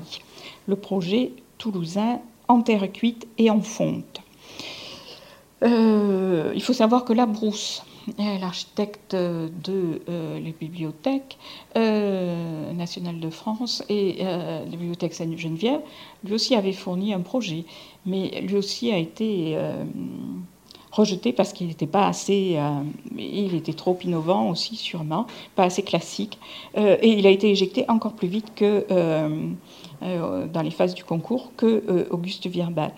le projet toulousain en terre cuite et en fonte. Euh, il faut savoir que la Brousse, l'architecte de euh, les bibliothèques euh, nationales de France et la bibliothèque Sainte-Geneviève, lui aussi avait fourni un projet, mais lui aussi a été rejeté parce qu'il n'était pas assez, il était trop innovant aussi sûrement, pas assez classique, et il a été éjecté encore plus vite que dans les phases du concours que Auguste Virbal.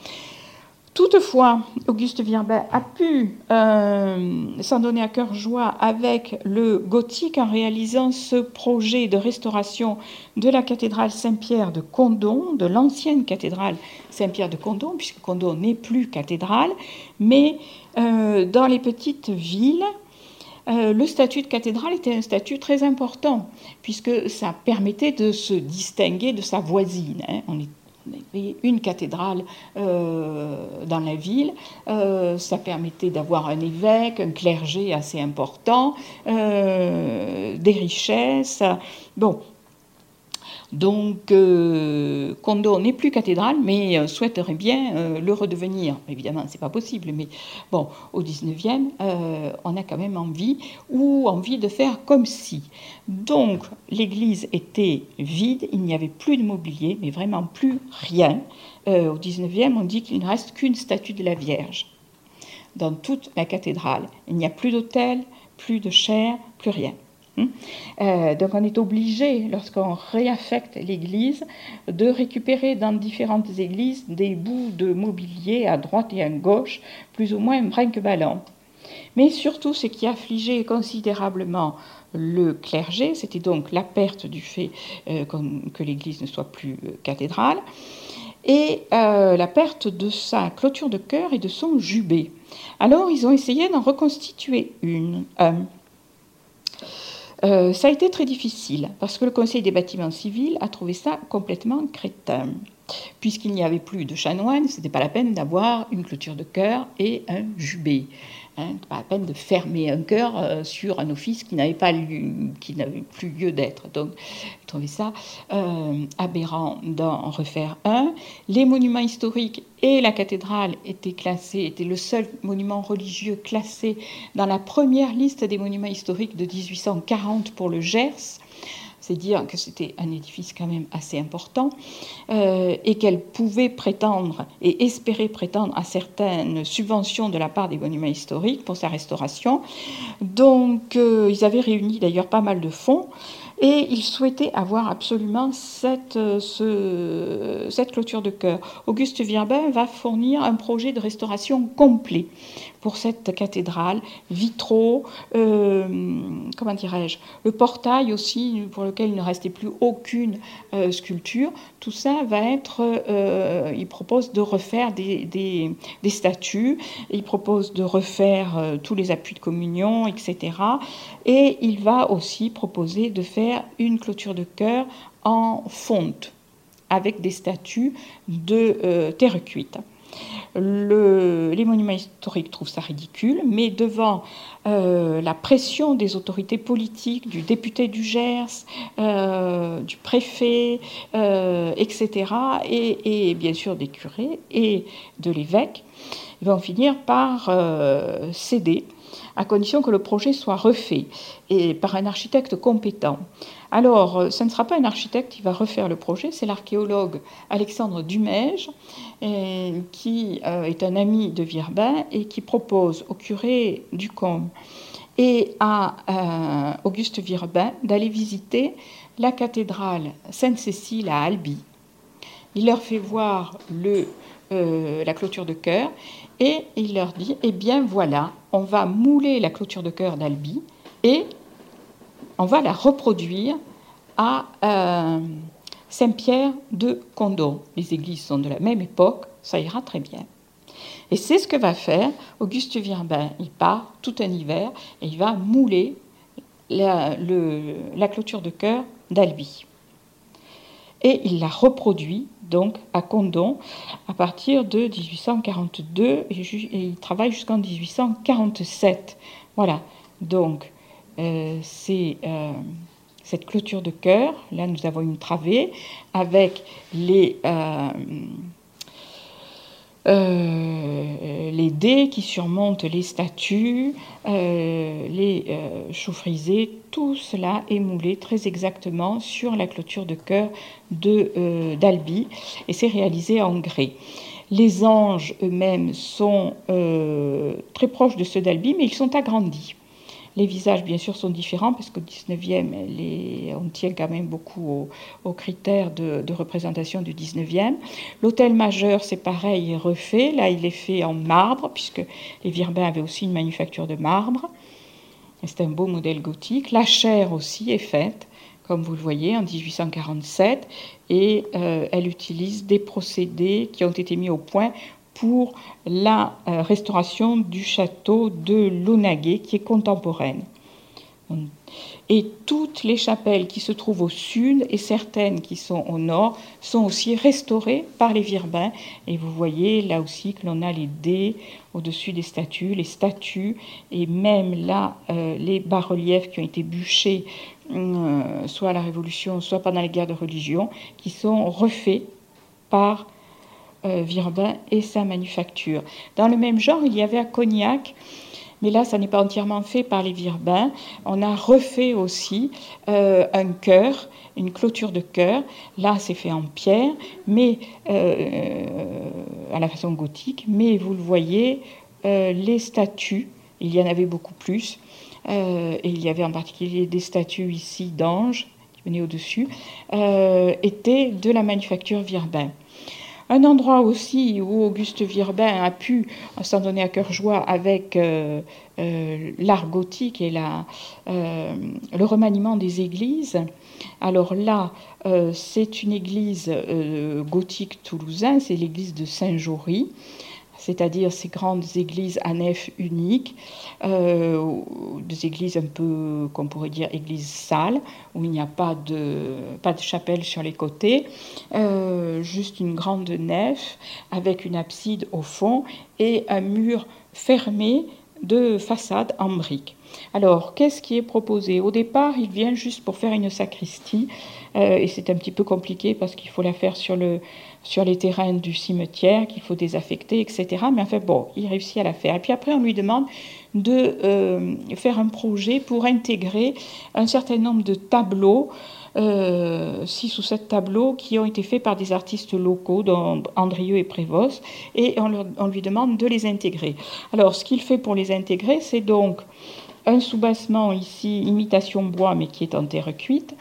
Toutefois, Auguste Virbin a pu euh, s'en donner à cœur joie avec le gothique en réalisant ce projet de restauration de la cathédrale Saint-Pierre de Condon, de l'ancienne cathédrale Saint-Pierre de Condon, puisque Condon n'est plus cathédrale, mais euh, dans les petites villes, euh, le statut de cathédrale était un statut très important, puisque ça permettait de se distinguer de sa voisine. Hein. Une cathédrale euh, dans la ville, euh, ça permettait d'avoir un évêque, un clergé assez important, des richesses. Bon, donc, euh, n'est plus cathédrale, mais euh, souhaiterait bien euh, le redevenir. Évidemment, ce n'est pas possible, mais bon, au 19e, on a quand même envie, ou envie de faire comme si. Donc, l'église était vide, il n'y avait plus de mobilier, mais vraiment plus rien. au 19e, on dit qu'il ne reste qu'une statue de la Vierge dans toute la cathédrale. Il n'y a plus d'autel, plus de chair, plus rien. Hmm? Euh, donc on est obligé, lorsqu'on réaffecte l'église, de récupérer dans différentes églises des bouts de mobilier à droite et à gauche, plus ou moins brinque-ballon. Mais surtout, ce qui affligeait considérablement le clergé, c'était donc la perte du fait euh, que l'église ne soit plus euh, cathédrale, et la perte de sa clôture de chœur et de son jubé. Alors ils ont essayé d'en reconstituer une. Euh, ça a été très difficile parce que le Conseil des bâtiments civils a trouvé ça complètement crétin. Puisqu'il n'y avait plus de chanoine, ce n'était pas la peine d'avoir une clôture de chœur et un jubé. Hein, pas la peine de fermer un cœur euh, sur un office qui n'avait pas qui n'avait plus lieu d'être. Donc, je trouvais ça euh, aberrant d'en refaire un. Les monuments historiques et la cathédrale étaient classés, étaient le seul monument religieux classé dans la première liste des monuments historiques de 1840 pour le Gers c'est dire que c'était un édifice quand même assez important, euh, et qu'elle pouvait prétendre et espérer prétendre à certaines subventions de la part des monuments historiques pour sa restauration. Donc euh, ils avaient réuni d'ailleurs pas mal de fonds. Et ils souhaitaient avoir absolument cette, ce, cette clôture de cœur. Auguste Virbin va fournir un projet de restauration complet pour cette cathédrale, vitraux, euh, comment dirais-je, le portail aussi pour lequel il ne restait plus aucune euh, sculpture. Tout ça va être, euh, il propose de refaire des, des, des, statues, il propose de refaire tous les appuis de communion, etc. Et il va aussi proposer de faire une clôture de chœur en fonte avec des statues de terre cuite les monuments historiques trouvent ça ridicule, mais devant euh, la pression des autorités politiques, du député du Gers, euh, du préfet, euh, etc., et, bien sûr des curés et de l'évêque, ils vont finir par céder à condition que le projet soit refait et par un architecte compétent. Alors, euh, ce ne sera pas un architecte qui va refaire le projet, c'est l'archéologue Alexandre Dumège, qui euh, est un ami de Virbin et qui propose au curé du Combe et à euh, Auguste Virbin d'aller visiter la cathédrale Sainte-Cécile à Albi. Il leur fait voir la clôture de chœur et il leur dit, eh bien voilà, on va mouler la clôture de chœur d'Albi et on va la reproduire à euh, Saint-Pierre de Condon. Les églises sont de la même époque, ça ira très bien. Et c'est ce que va faire Auguste Virbin. Il part tout un hiver et il va mouler la, clôture de chœur d'Albi. Et il la reproduit donc à Condon à partir de 1842 et, il travaille jusqu'en 1847. Voilà, donc c'est euh, cette clôture de cœur. Là, nous avons une travée avec les, euh, dés qui surmontent les statues, les choux frisés, tout cela est moulé très exactement sur la clôture de cœur d'Albi et c'est réalisé en grès. Les anges eux-mêmes sont très proches de ceux d'Albi, mais ils sont agrandis. Les visages, bien sûr, sont différents parce qu'au 19e, on tient quand même beaucoup aux, critères de, représentation du 19e. L'hôtel majeur, c'est pareil, est refait. Là, il est fait en marbre puisque les Virbins avaient aussi une manufacture de marbre. C'est un beau modèle gothique. La chaire aussi est faite comme vous le voyez, en 1847, et euh, elle utilise des procédés qui ont été mis au point pour la euh, restauration du château de Launaguet, qui est contemporaine. Et toutes les chapelles qui se trouvent au sud et certaines qui sont au nord sont aussi restaurées par les Virbins. Et vous voyez là aussi que l'on a les dés au-dessus des statues, les statues et même là euh, les bas-reliefs qui ont été bûchés euh, soit à la Révolution, soit pendant les guerres de religion, qui sont refaits par Virbin et sa manufacture. Dans le même genre, il y avait à Cognac, mais là, ça n'est pas entièrement fait par les Virbins. On a refait aussi euh, un chœur, une clôture de chœur. Là, c'est fait en pierre, mais à la façon gothique. Mais vous le voyez, les statues, il y en avait beaucoup plus. Euh, et il y avait en particulier des statues ici d'anges qui venaient au-dessus, euh, étaient de la manufacture Virbin. Un endroit aussi où Auguste Virbin a pu s'en donner à cœur joie avec euh, l'art gothique et la, le remaniement des églises. Alors là, c'est une église gothique toulousaine, c'est l'église de Saint-Jory c'est-à-dire ces grandes églises à nef unique, euh, des églises un peu, qu'on pourrait dire, églises sales, où il n'y a pas de, pas de chapelle sur les côtés, euh, juste une grande nef avec une abside au fond et un mur fermé de façade en briques. Alors, qu'est-ce qui est proposé? Au départ, il vient juste pour faire une sacristie, euh, et c'est un petit peu compliqué parce qu'il faut la faire sur le, sur les terrains du cimetière qu'il faut désaffecter, etc. Mais enfin bon, il réussit à la faire. Et puis après, on lui demande de euh, faire un projet pour intégrer un certain nombre de tableaux, six ou sept tableaux qui ont été faits par des artistes locaux, dont Andrieux et Prévost, et on, lui demande de les intégrer. Alors, ce qu'il fait pour les intégrer, c'est donc un soubassement ici, imitation bois, mais qui est en terre cuite,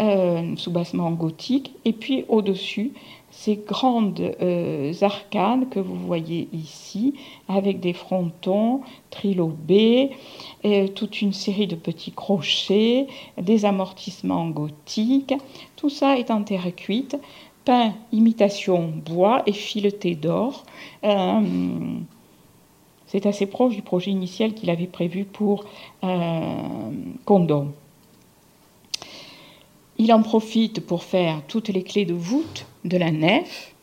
euh, un soubassement gothique, et puis au-dessus, ces grandes euh, arcades que vous voyez ici, avec des frontons trilobés, et toute une série de petits crochets, des amortissements gothiques, tout ça est en terre cuite, peint imitation bois et fileté d'or. Euh, c'est assez proche du projet initial qu'il avait prévu pour euh, Condom. Il en profite pour faire toutes les clés de voûte de la nef,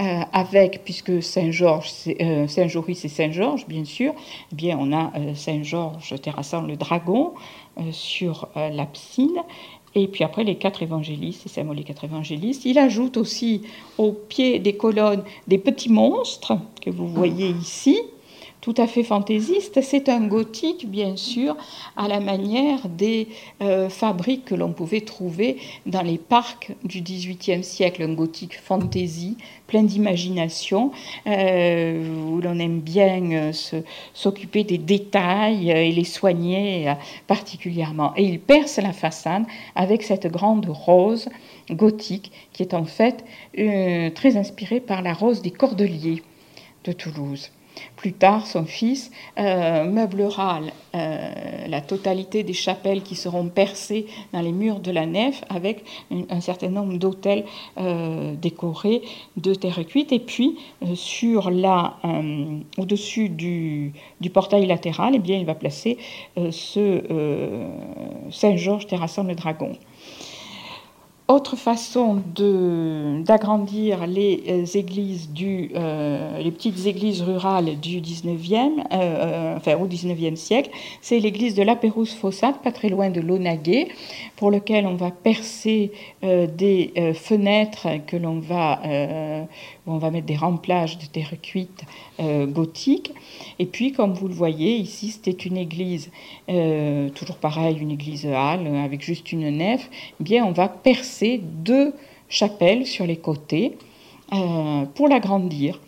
euh, avec, puisque Saint-Georges, euh, Saint-Jory, c'est Saint-Georges, bien sûr, eh bien, on a euh, Saint-Georges terrassant le dragon sur l'abside, et puis après les quatre évangélistes, c'est Saint-Maud les quatre évangélistes. Il ajoute aussi au pied des colonnes des petits monstres que vous voyez ici, tout à fait fantaisiste. C'est un gothique, bien sûr, à la manière des euh, fabriques que l'on pouvait trouver dans les parcs du XVIIIe siècle, un gothique fantaisie, plein d'imagination, euh, où l'on aime bien euh, s'occuper des détails et les soigner particulièrement. Et il perce la façade avec cette grande rose gothique qui est en fait très inspirée par la rose des Cordeliers de Toulouse. Plus tard, son fils euh, meublera euh, la totalité des chapelles qui seront percées dans les murs de la nef avec un, certain nombre d'autels euh, décorés de terre cuite. Et puis, sur la, au-dessus du, du, portail latéral, eh bien, il va placer ce Saint-Georges terrassant le dragon. Autre façon d'agrandir les euh, églises du, euh, les petites églises rurales du 19e, euh, enfin au 19e siècle, c'est l'église de la Pérouse Fossade, pas très loin de Launaguet, pour lequel on va percer des fenêtres que l'on va, on va mettre des remplages de terre cuite gothique. Et puis, comme vous le voyez, ici, c'était une église, toujours pareil, une église halle avec juste une nef. Eh bien, on va percer deux chapelles sur les côtés euh, pour l'agrandir.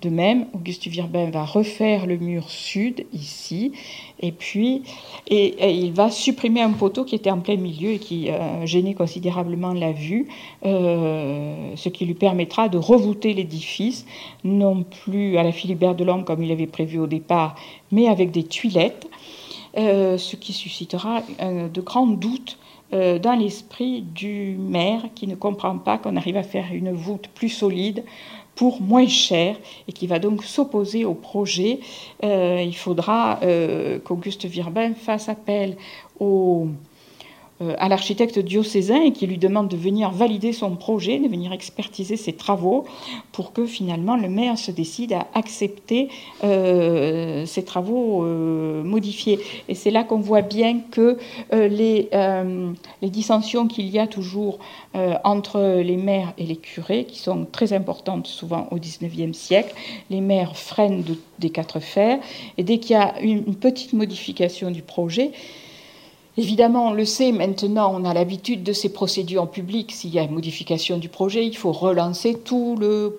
De même, Auguste Virbin va refaire le mur sud ici, et puis et, il va supprimer un poteau qui était en plein milieu et qui euh, gênait considérablement la vue, euh, ce qui lui permettra de revoûter l'édifice, non plus à la Philibert de Londres comme il avait prévu au départ, mais avec des tuilettes, euh, ce qui suscitera de grands doutes dans l'esprit du maire qui ne comprend pas qu'on arrive à faire une voûte plus solide pour moins cher et qui va donc s'opposer au projet. Euh, il faudra euh, qu'Auguste Virbin fasse appel au euh, à l'architecte diocésain et qui lui demande de venir valider son projet, de venir expertiser ses travaux pour que finalement le maire se décide à accepter euh, ces travaux euh, modifiés. Et c'est là qu'on voit bien que les, les, dissensions qu'il y a toujours entre les maires et les curés, qui sont très importantes souvent au XIXe siècle, les maires freinent des quatre fers et dès qu'il y a une petite modification du projet, Évidemment, on le sait maintenant, on a l'habitude de ces procédures en public. S'il y a une modification du projet, il faut relancer tout le,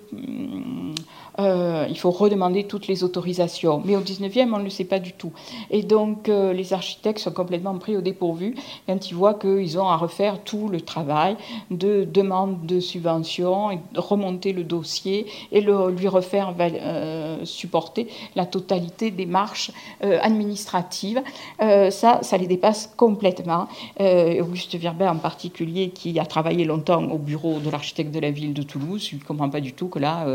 euh, il faut redemander toutes les autorisations. Mais au 19e, on ne le sait pas du tout. Et donc, euh, les architectes sont complètement pris au dépourvu quand ils voient qu'ils ont à refaire tout le travail de demande de subvention, et remonter le dossier et le, lui refaire euh, supporter la totalité des marches administratives. ça, ça les dépasse complètement. Auguste Virber, en particulier, qui a travaillé longtemps au bureau de l'architecte de la ville de Toulouse, il ne comprend pas du tout que là,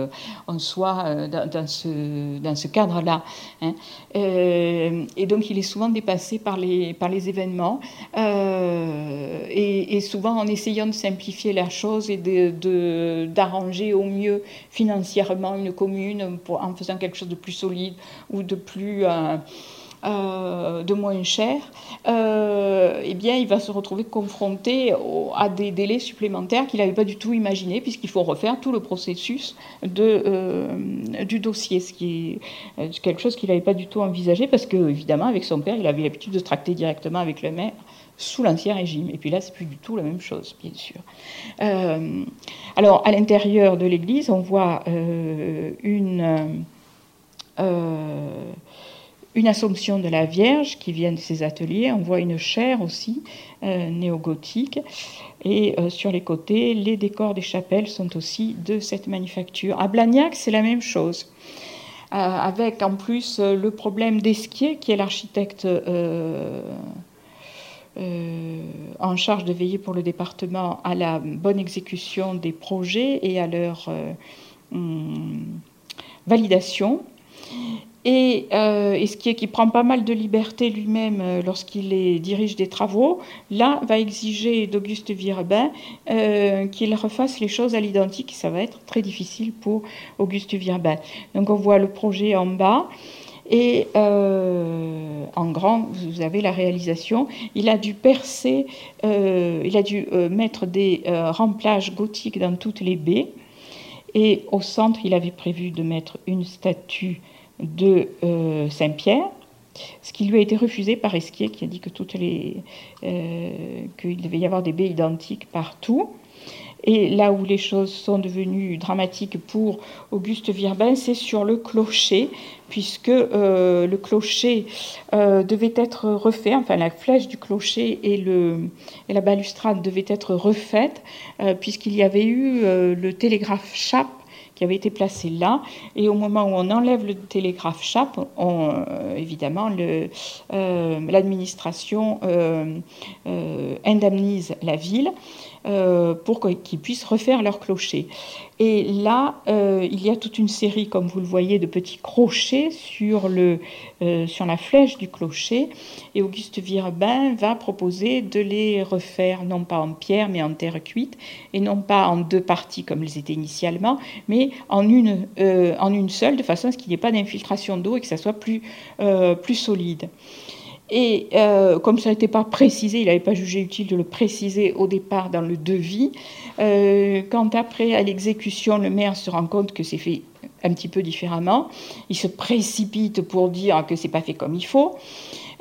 on soit euh, dans, ce, cadre-là. Hein. Euh, et donc, il est souvent dépassé par les, événements, euh, et, souvent en essayant de simplifier la chose et d'arranger de, au mieux financièrement une commune en faisant quelque chose de plus solide ou de plus... Euh, de moins cher, euh, eh bien, il va se retrouver confronté à des délais supplémentaires qu'il n'avait pas du tout imaginé, puisqu'il faut refaire tout le processus de, euh, du dossier, ce qui est quelque chose qu'il n'avait pas du tout envisagé, parce que, évidemment, avec son père, il avait l'habitude de tracter directement avec le maire sous l'Ancien Régime. Et puis là, c'est plus du tout la même chose, bien sûr. alors, à l'intérieur de l'église, on voit une une Assomption de la Vierge qui vient de ces ateliers. On voit une chaire aussi euh, néo-gothique. Et euh, sur les côtés, les décors des chapelles sont aussi de cette manufacture. À Blagnac, c'est la même chose. Euh, avec en plus le problème d'Esquier, qui est l'architecte en charge de veiller pour le département à la bonne exécution des projets et à leur hum, validation et, euh, ce qui, est, qui prend pas mal de liberté lui-même euh, lorsqu'il dirige des travaux, là, va exiger d'Auguste Virbin euh, qu'il refasse les choses à l'identique. Ça va être très difficile pour Auguste Virbin. Donc on voit le projet en bas. Et euh, en grand, vous avez la réalisation. Il a dû percer, il a dû mettre des remplages gothiques dans toutes les baies. Et au centre, il avait prévu de mettre une statue de euh, Saint-Pierre, ce qui lui a été refusé par Esquier, qui a dit que toutes les, euh, qu'il devait y avoir des baies identiques partout. Et là où les choses sont devenues dramatiques pour Auguste Virbin, c'est sur le clocher, puisque euh, le clocher devait être refait, enfin la flèche du clocher et, le, et la balustrade devaient être refaites, puisqu'il y avait eu le télégraphe chape qui avait été placé là. Et au moment où on enlève le télégraphe chape, euh, évidemment, euh, l'administration euh, indemnise la ville. Euh, pour qu'ils puissent refaire leur clocher. Et là, euh, il y a toute une série, comme vous le voyez, de petits crochets sur, le, euh, sur la flèche du clocher. Et Auguste Virbin va proposer de les refaire, non pas en pierre, mais en terre cuite, et non pas en deux parties comme ils étaient initialement, mais en une, en une seule, de façon à ce qu'il n'y ait pas d'infiltration d'eau et que ça soit plus, plus solide. Et euh, comme ça n'était pas précisé, il n'avait pas jugé utile de le préciser au départ dans le devis. Euh, quand après, à l'exécution, le maire se rend compte que c'est fait un petit peu différemment, il se précipite pour dire que c'est pas fait comme il faut.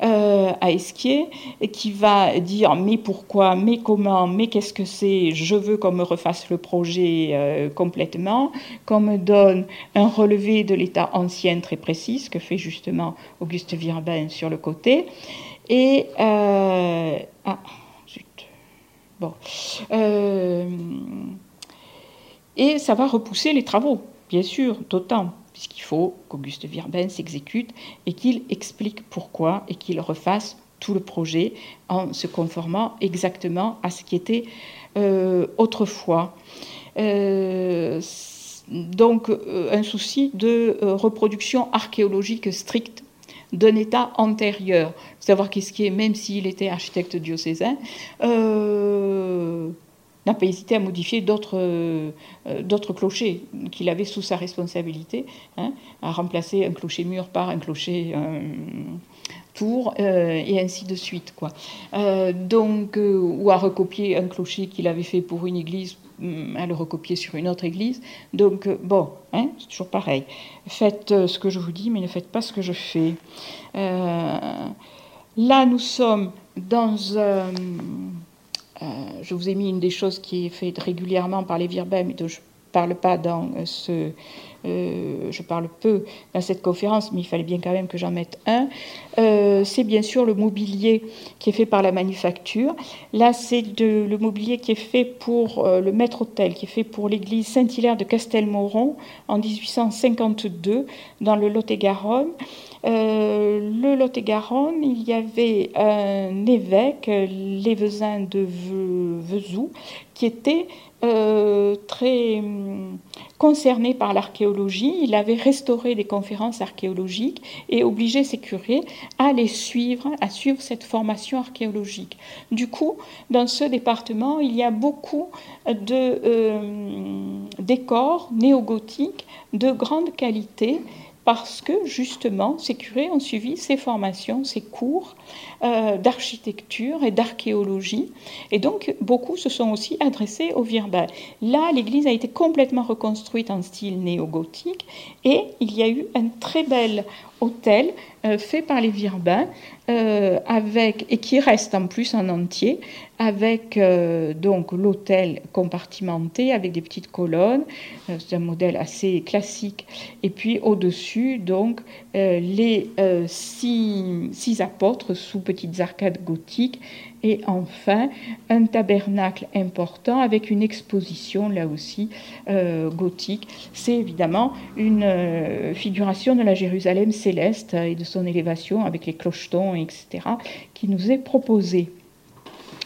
Euh, à Esquier, qui va dire mais pourquoi, mais comment, mais qu'est-ce que c'est, je veux qu'on me refasse le projet euh, complètement, qu'on me donne un relevé de l'état ancien très précis, ce que fait justement Auguste Virbin sur le côté. Et. ah, zut. Bon. et ça va repousser les travaux, bien sûr, d'autant puisqu'il faut qu'Auguste Virben s'exécute et qu'il explique pourquoi et qu'il refasse tout le projet en se conformant exactement à ce qui était euh, autrefois. Euh, donc euh, un souci de reproduction archéologique stricte d'un état antérieur. Savoir qu'est-ce qui est, même s'il était architecte diocésain, n'a pas hésité à modifier d'autres euh, d'autres clochers qu'il avait sous sa responsabilité, hein, à remplacer un clocher mur par un clocher euh, tour euh, et ainsi de suite quoi. donc ou à recopier un clocher qu'il avait fait pour une église mm, à le recopier sur une autre église. Donc bon, hein, c'est toujours pareil. Faites ce que je vous dis, mais ne faites pas ce que je fais. là, nous sommes dans un euh, je vous ai mis une des choses qui est faite régulièrement par les Virbem, mais dont je parle pas dans ce. Euh, je parle peu dans cette conférence, mais il fallait bien quand même que j'en mette un. Euh, c'est bien sûr le mobilier qui est fait par la manufacture. Là, c'est le mobilier qui est fait pour le maître-hôtel, qui est fait pour l'église Saint-Hilaire de Castelmoron en 1852 dans le Lot-et-Garonne. Euh, le Lot-et-Garonne, il y avait un évêque, l'évêsin de Vesoux, qui était euh, très hum, concerné par l'archéologie. Il avait restauré des conférences archéologiques et obligé ses curés à les suivre, à suivre cette formation archéologique. Du coup, dans ce département, il y a beaucoup de euh, décors néogothiques de grande qualité parce que justement, ces curés ont suivi ces formations, ces cours euh, d'architecture et d'archéologie, et donc beaucoup se sont aussi adressés au Virbain. Là, l'église a été complètement reconstruite en style néo-gothique, et il y a eu un très bel hôtel euh, fait par les Virbins, euh, avec, et qui reste en plus en entier, avec donc l'hôtel compartimenté avec des petites colonnes, c'est un modèle assez classique, et puis au-dessus donc les six, six apôtres sous petites arcades gothiques et enfin, un tabernacle important avec une exposition, là aussi, euh, gothique. C'est évidemment une euh, figuration de la Jérusalem céleste et de son élévation avec les clochetons, etc., qui nous est proposée.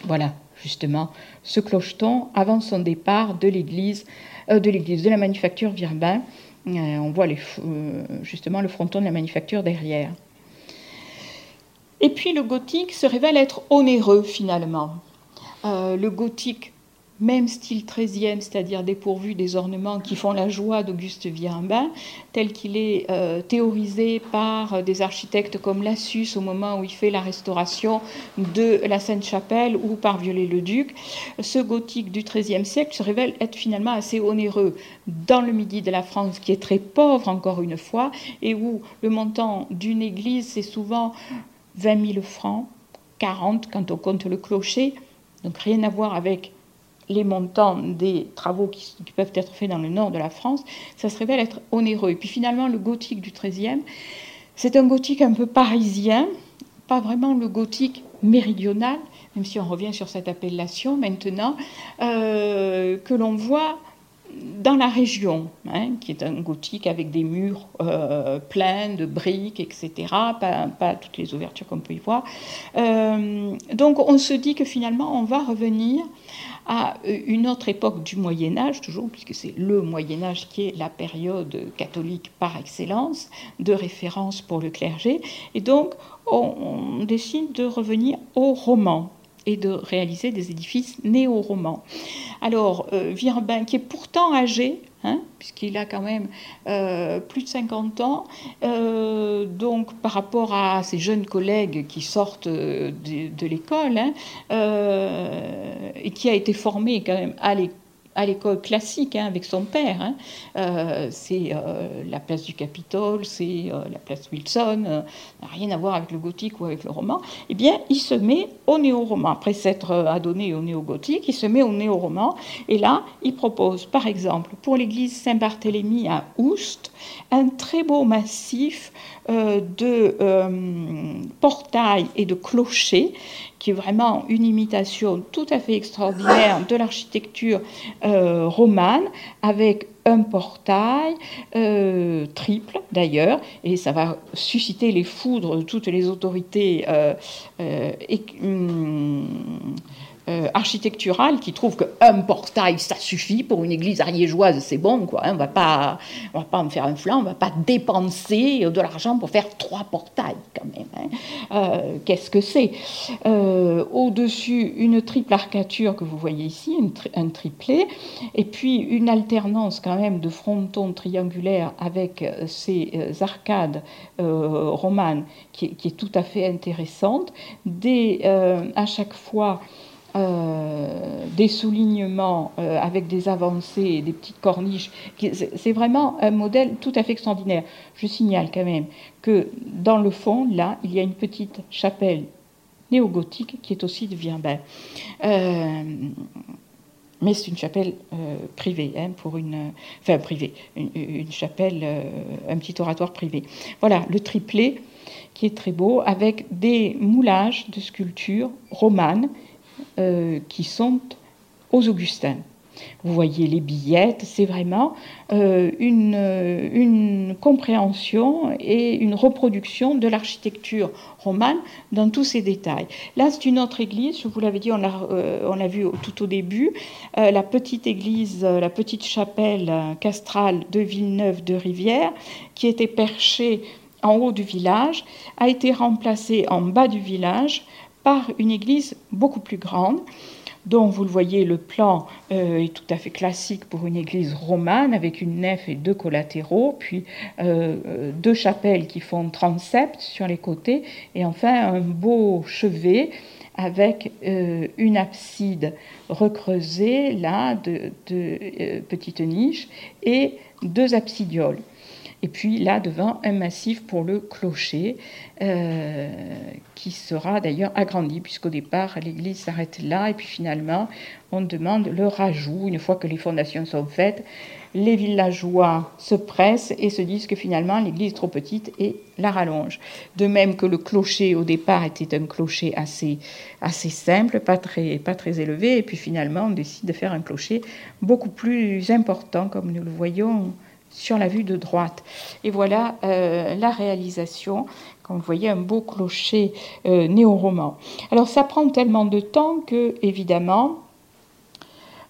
Voilà, justement, ce clocheton avant son départ de l'église, euh, de la manufacture Virbin. on voit justement le fronton de la manufacture derrière. Et puis le gothique se révèle être onéreux finalement. Euh, le gothique, même style 13e, c'est-à-dire dépourvu des ornements qui font la joie d'Auguste Viambin, tel qu'il est euh, théorisé par des architectes comme Lassus au moment où il fait la restauration de la Sainte-Chapelle ou par Viollet-le-Duc, ce gothique du XIIIe siècle se révèle être finalement assez onéreux dans le midi de la France, qui est très pauvre encore une fois, et où le montant d'une église, c'est souvent 20 000 francs, 40 quand on compte le clocher, donc rien à voir avec les montants des travaux qui, peuvent être faits dans le nord de la France, ça se révèle être onéreux. Et puis finalement, le gothique du XIIIe, c'est un gothique un peu parisien, pas vraiment le gothique méridional, même si on revient sur cette appellation maintenant, euh, que l'on voit dans la région, hein, qui est un gothique avec des murs euh, pleins de briques, etc., pas, toutes les ouvertures qu'on peut y voir. Euh, donc on se dit que finalement on va revenir à une autre époque du Moyen Âge, toujours, puisque c'est le Moyen Âge qui est la période catholique par excellence, de référence pour le clergé, et donc on, on décide de revenir au roman et de réaliser des édifices néo-romans. Alors, euh, Virbin, qui est pourtant âgé, hein, puisqu'il a quand même euh, plus de 50 ans, euh, donc par rapport à ses jeunes collègues qui sortent de, l'école, hein, et qui a été formé quand même à à l'école classique hein, avec son père. Hein. Euh, c'est euh, la place du Capitole, c'est euh, la place Wilson, rien à voir avec le gothique ou avec le roman. Eh bien, il se met au néo-roman. Après s'être adonné au néo-gothique, il se met au néo-roman. Et là, il propose, par exemple, pour l'église Saint-Barthélemy à Oust, un très beau massif de portails et de clochers qui est vraiment une imitation tout à fait extraordinaire de l'architecture euh, romane, avec un portail euh, triple d'ailleurs, et ça va susciter les foudres de toutes les autorités euh, hum, euh, architecturale qui trouve qu'un portail, ça suffit pour une église ariégeoise, c'est bon, quoi. Hein. on on va pas en faire un flanc, on va pas dépenser de l'argent pour faire trois portails, quand même. Hein. Euh, qu'est-ce que c'est? Euh, Au-dessus, une triple arcature que vous voyez ici, un triplé, et puis une alternance quand même de frontons triangulaires avec ces arcades romanes qui, qui, est tout à fait intéressante. Des, à chaque fois, euh, des soulignements euh, avec des avancées et des petites corniches. C'est vraiment un modèle tout à fait extraordinaire. Je signale quand même que dans le fond, là, il y a une petite chapelle néo-gothique qui est aussi de Viembert. Euh, mais c'est une chapelle privée, hein, pour une, enfin privée, une, chapelle, un petit oratoire privé. Voilà, le triplé qui est très beau, avec des moulages de sculptures romanes euh, qui sont aux Augustins. Vous voyez les billettes, c'est vraiment euh, une, une, compréhension et une reproduction de l'architecture romane dans tous ses détails. Là, c'est une autre église, je vous l'avais dit, on l'a, euh, vu tout au début, la petite église, la petite chapelle castrale de Villeneuve de Rivière, qui était perchée en haut du village, a été remplacée en bas du village par une église beaucoup plus grande, dont vous le voyez, le plan euh, est tout à fait classique pour une église romane, avec une nef et deux collatéraux, puis euh, euh, deux chapelles qui font transept sur les côtés, et enfin un beau chevet avec une abside recreusée, là, de, de petites niches, et deux absidioles. Et puis là, devant, un massif pour le clocher, euh, qui sera d'ailleurs agrandi, puisqu'au départ, l'église s'arrête là, et puis finalement, on demande le rajout. Une fois que les fondations sont faites, les villageois se pressent et se disent que finalement, l'église est trop petite et la rallonge. De même que le clocher, au départ, était un clocher assez, assez simple, pas très, pas très élevé, et puis finalement, on décide de faire un clocher beaucoup plus important, comme nous le voyons sur la vue de droite. Et voilà euh, la réalisation, comme vous voyez, un beau clocher euh, néo-roman. Alors ça prend tellement de temps que, évidemment,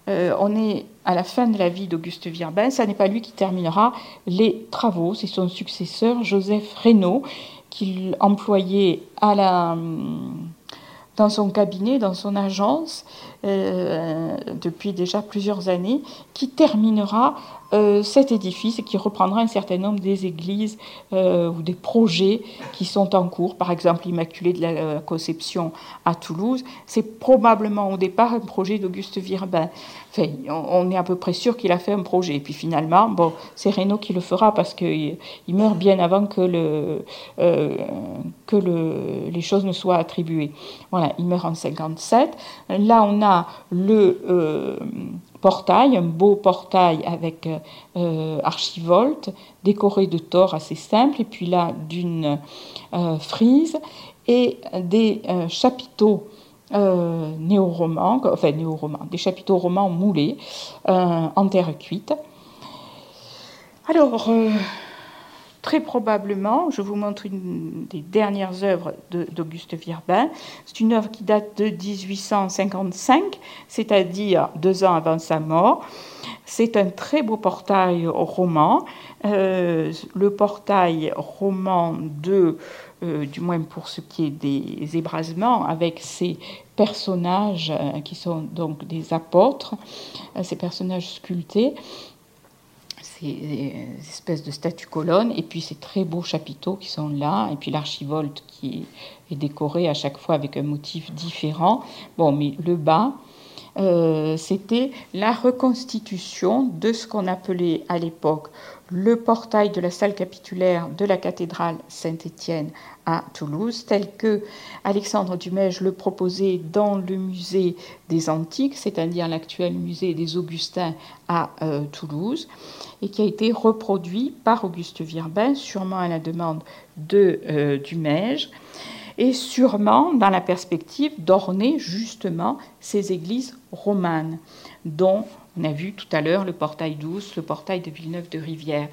euh, on est à la fin de la vie d'Auguste Virbin. Ça n'est pas lui qui terminera les travaux, c'est son successeur, Joseph Reynaud, qu'il employait dans son cabinet, dans son agence, depuis déjà plusieurs années, qui terminera euh, cet édifice et qui reprendra un certain nombre des églises euh, ou des projets qui sont en cours, par exemple l'Immaculée de la euh, Conception à Toulouse. C'est probablement au départ un projet d'Auguste Virbin. Enfin, on, est à peu près sûr qu'il a fait un projet. Et puis finalement, bon, c'est Reynaud qui le fera parce qu'il il meurt bien avant que, le, que le, les choses ne soient attribuées. Voilà, il meurt en 57. Là, on a le portail, un beau portail avec euh, archivolte, décoré de tors assez simples, et puis là d'une euh, frise, et des euh, chapiteaux néo-romans, enfin néo-romans, des chapiteaux romans moulés en terre cuite. Alors, Très probablement, je vous montre une des dernières œuvres d'Auguste Virbin. C'est une œuvre qui date de 1855, c'est-à-dire deux ans avant sa mort. C'est un très beau portail roman. Euh, le portail roman de, euh, du moins pour ce qui est des ébrasements, avec ces personnages euh, qui sont donc des apôtres, ces personnages sculptés des espèces de statues colonnes, et puis ces très beaux chapiteaux qui sont là, et puis l'archivolte qui est décoré à chaque fois avec un motif différent. Bon, mais le bas, euh, c'était la reconstitution de ce qu'on appelait à l'époque le portail de la salle capitulaire de la cathédrale Saint-Étienne à Toulouse, tel que Alexandre Dumège le proposait dans le musée des Antiques, c'est-à-dire l'actuel musée des Augustins à euh, Toulouse, et qui a été reproduit par Auguste Virbin, sûrement à la demande de euh, Dumège et sûrement dans la perspective d'orner justement ces églises romanes, dont on a vu tout à l'heure le portail douce, le portail de Villeneuve de Rivière.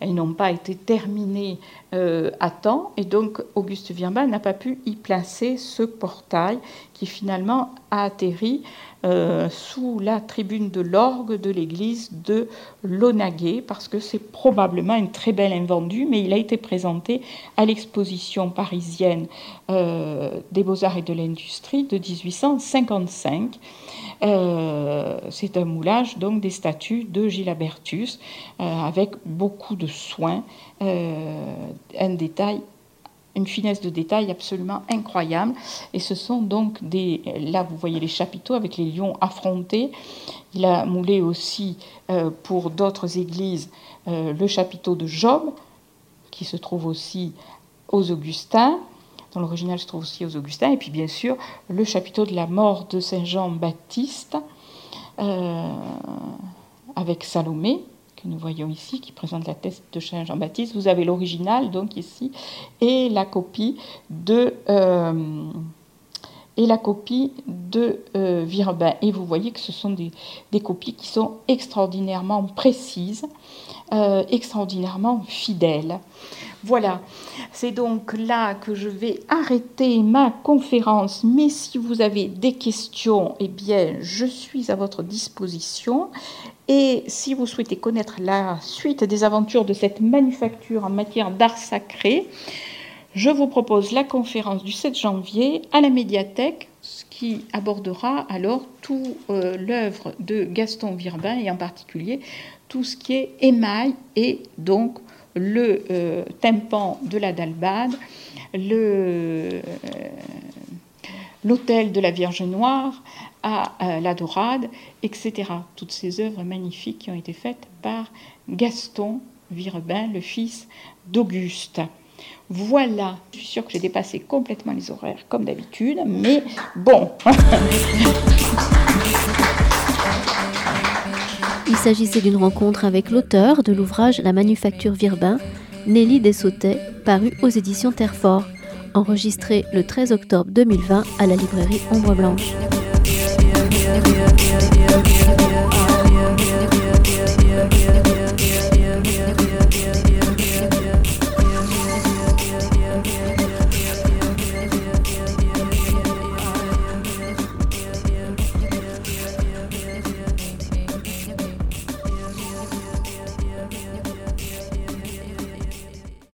Elles n'ont pas été terminées euh, à temps et donc Auguste Virbin n'a pas pu y placer ce portail qui finalement a atterri euh, sous la tribune de l'orgue de l'église de Lonaguet, parce que c'est probablement une très belle invendue, mais il a été présenté à l'exposition parisienne euh, des beaux-arts et de l'industrie de 1855. Euh, c'est un moulage donc des statues de Gilabertus avec beaucoup de soin, un détail une finesse de détail absolument incroyable. Et ce sont donc des... Là, vous voyez les chapiteaux avec les lions affrontés. Il a moulé aussi euh, pour d'autres églises euh, le chapiteau de Job, qui se trouve aussi aux Augustins, l'original se trouve aussi aux Augustins, et puis bien sûr le chapiteau de la mort de Saint Jean-Baptiste, euh, avec Salomé, nous voyons ici, qui présente la thèse de Saint Jean-Baptiste. Vous avez l'original, donc ici, et la copie de, euh, et la copie de euh. Et vous voyez que ce sont des, copies qui sont extraordinairement précises, extraordinairement fidèles. Voilà, c'est donc là que je vais arrêter ma conférence, mais si vous avez des questions, eh bien, je suis à votre disposition. Et si vous souhaitez connaître la suite des aventures de cette manufacture en matière d'art sacré, je vous propose la conférence du 7 janvier à la médiathèque, ce qui abordera alors tout euh, l'œuvre de Gaston Virbin et en particulier tout ce qui est émail et donc le euh, tympan de la Dalbade, euh, l'hôtel de la Vierge Noire à la Dorade, etc. Toutes ces œuvres magnifiques qui ont été faites par Gaston Virebin, le fils d'Auguste. Voilà, je suis sûre que j'ai dépassé complètement les horaires comme d'habitude, mais bon. s'agissait d'une rencontre avec l'auteur de l'ouvrage La Manufacture Virbin, Nelly Dessautet, paru aux éditions Terrefort, enregistré le 13 octobre 2020 à la librairie Ombre Blanche.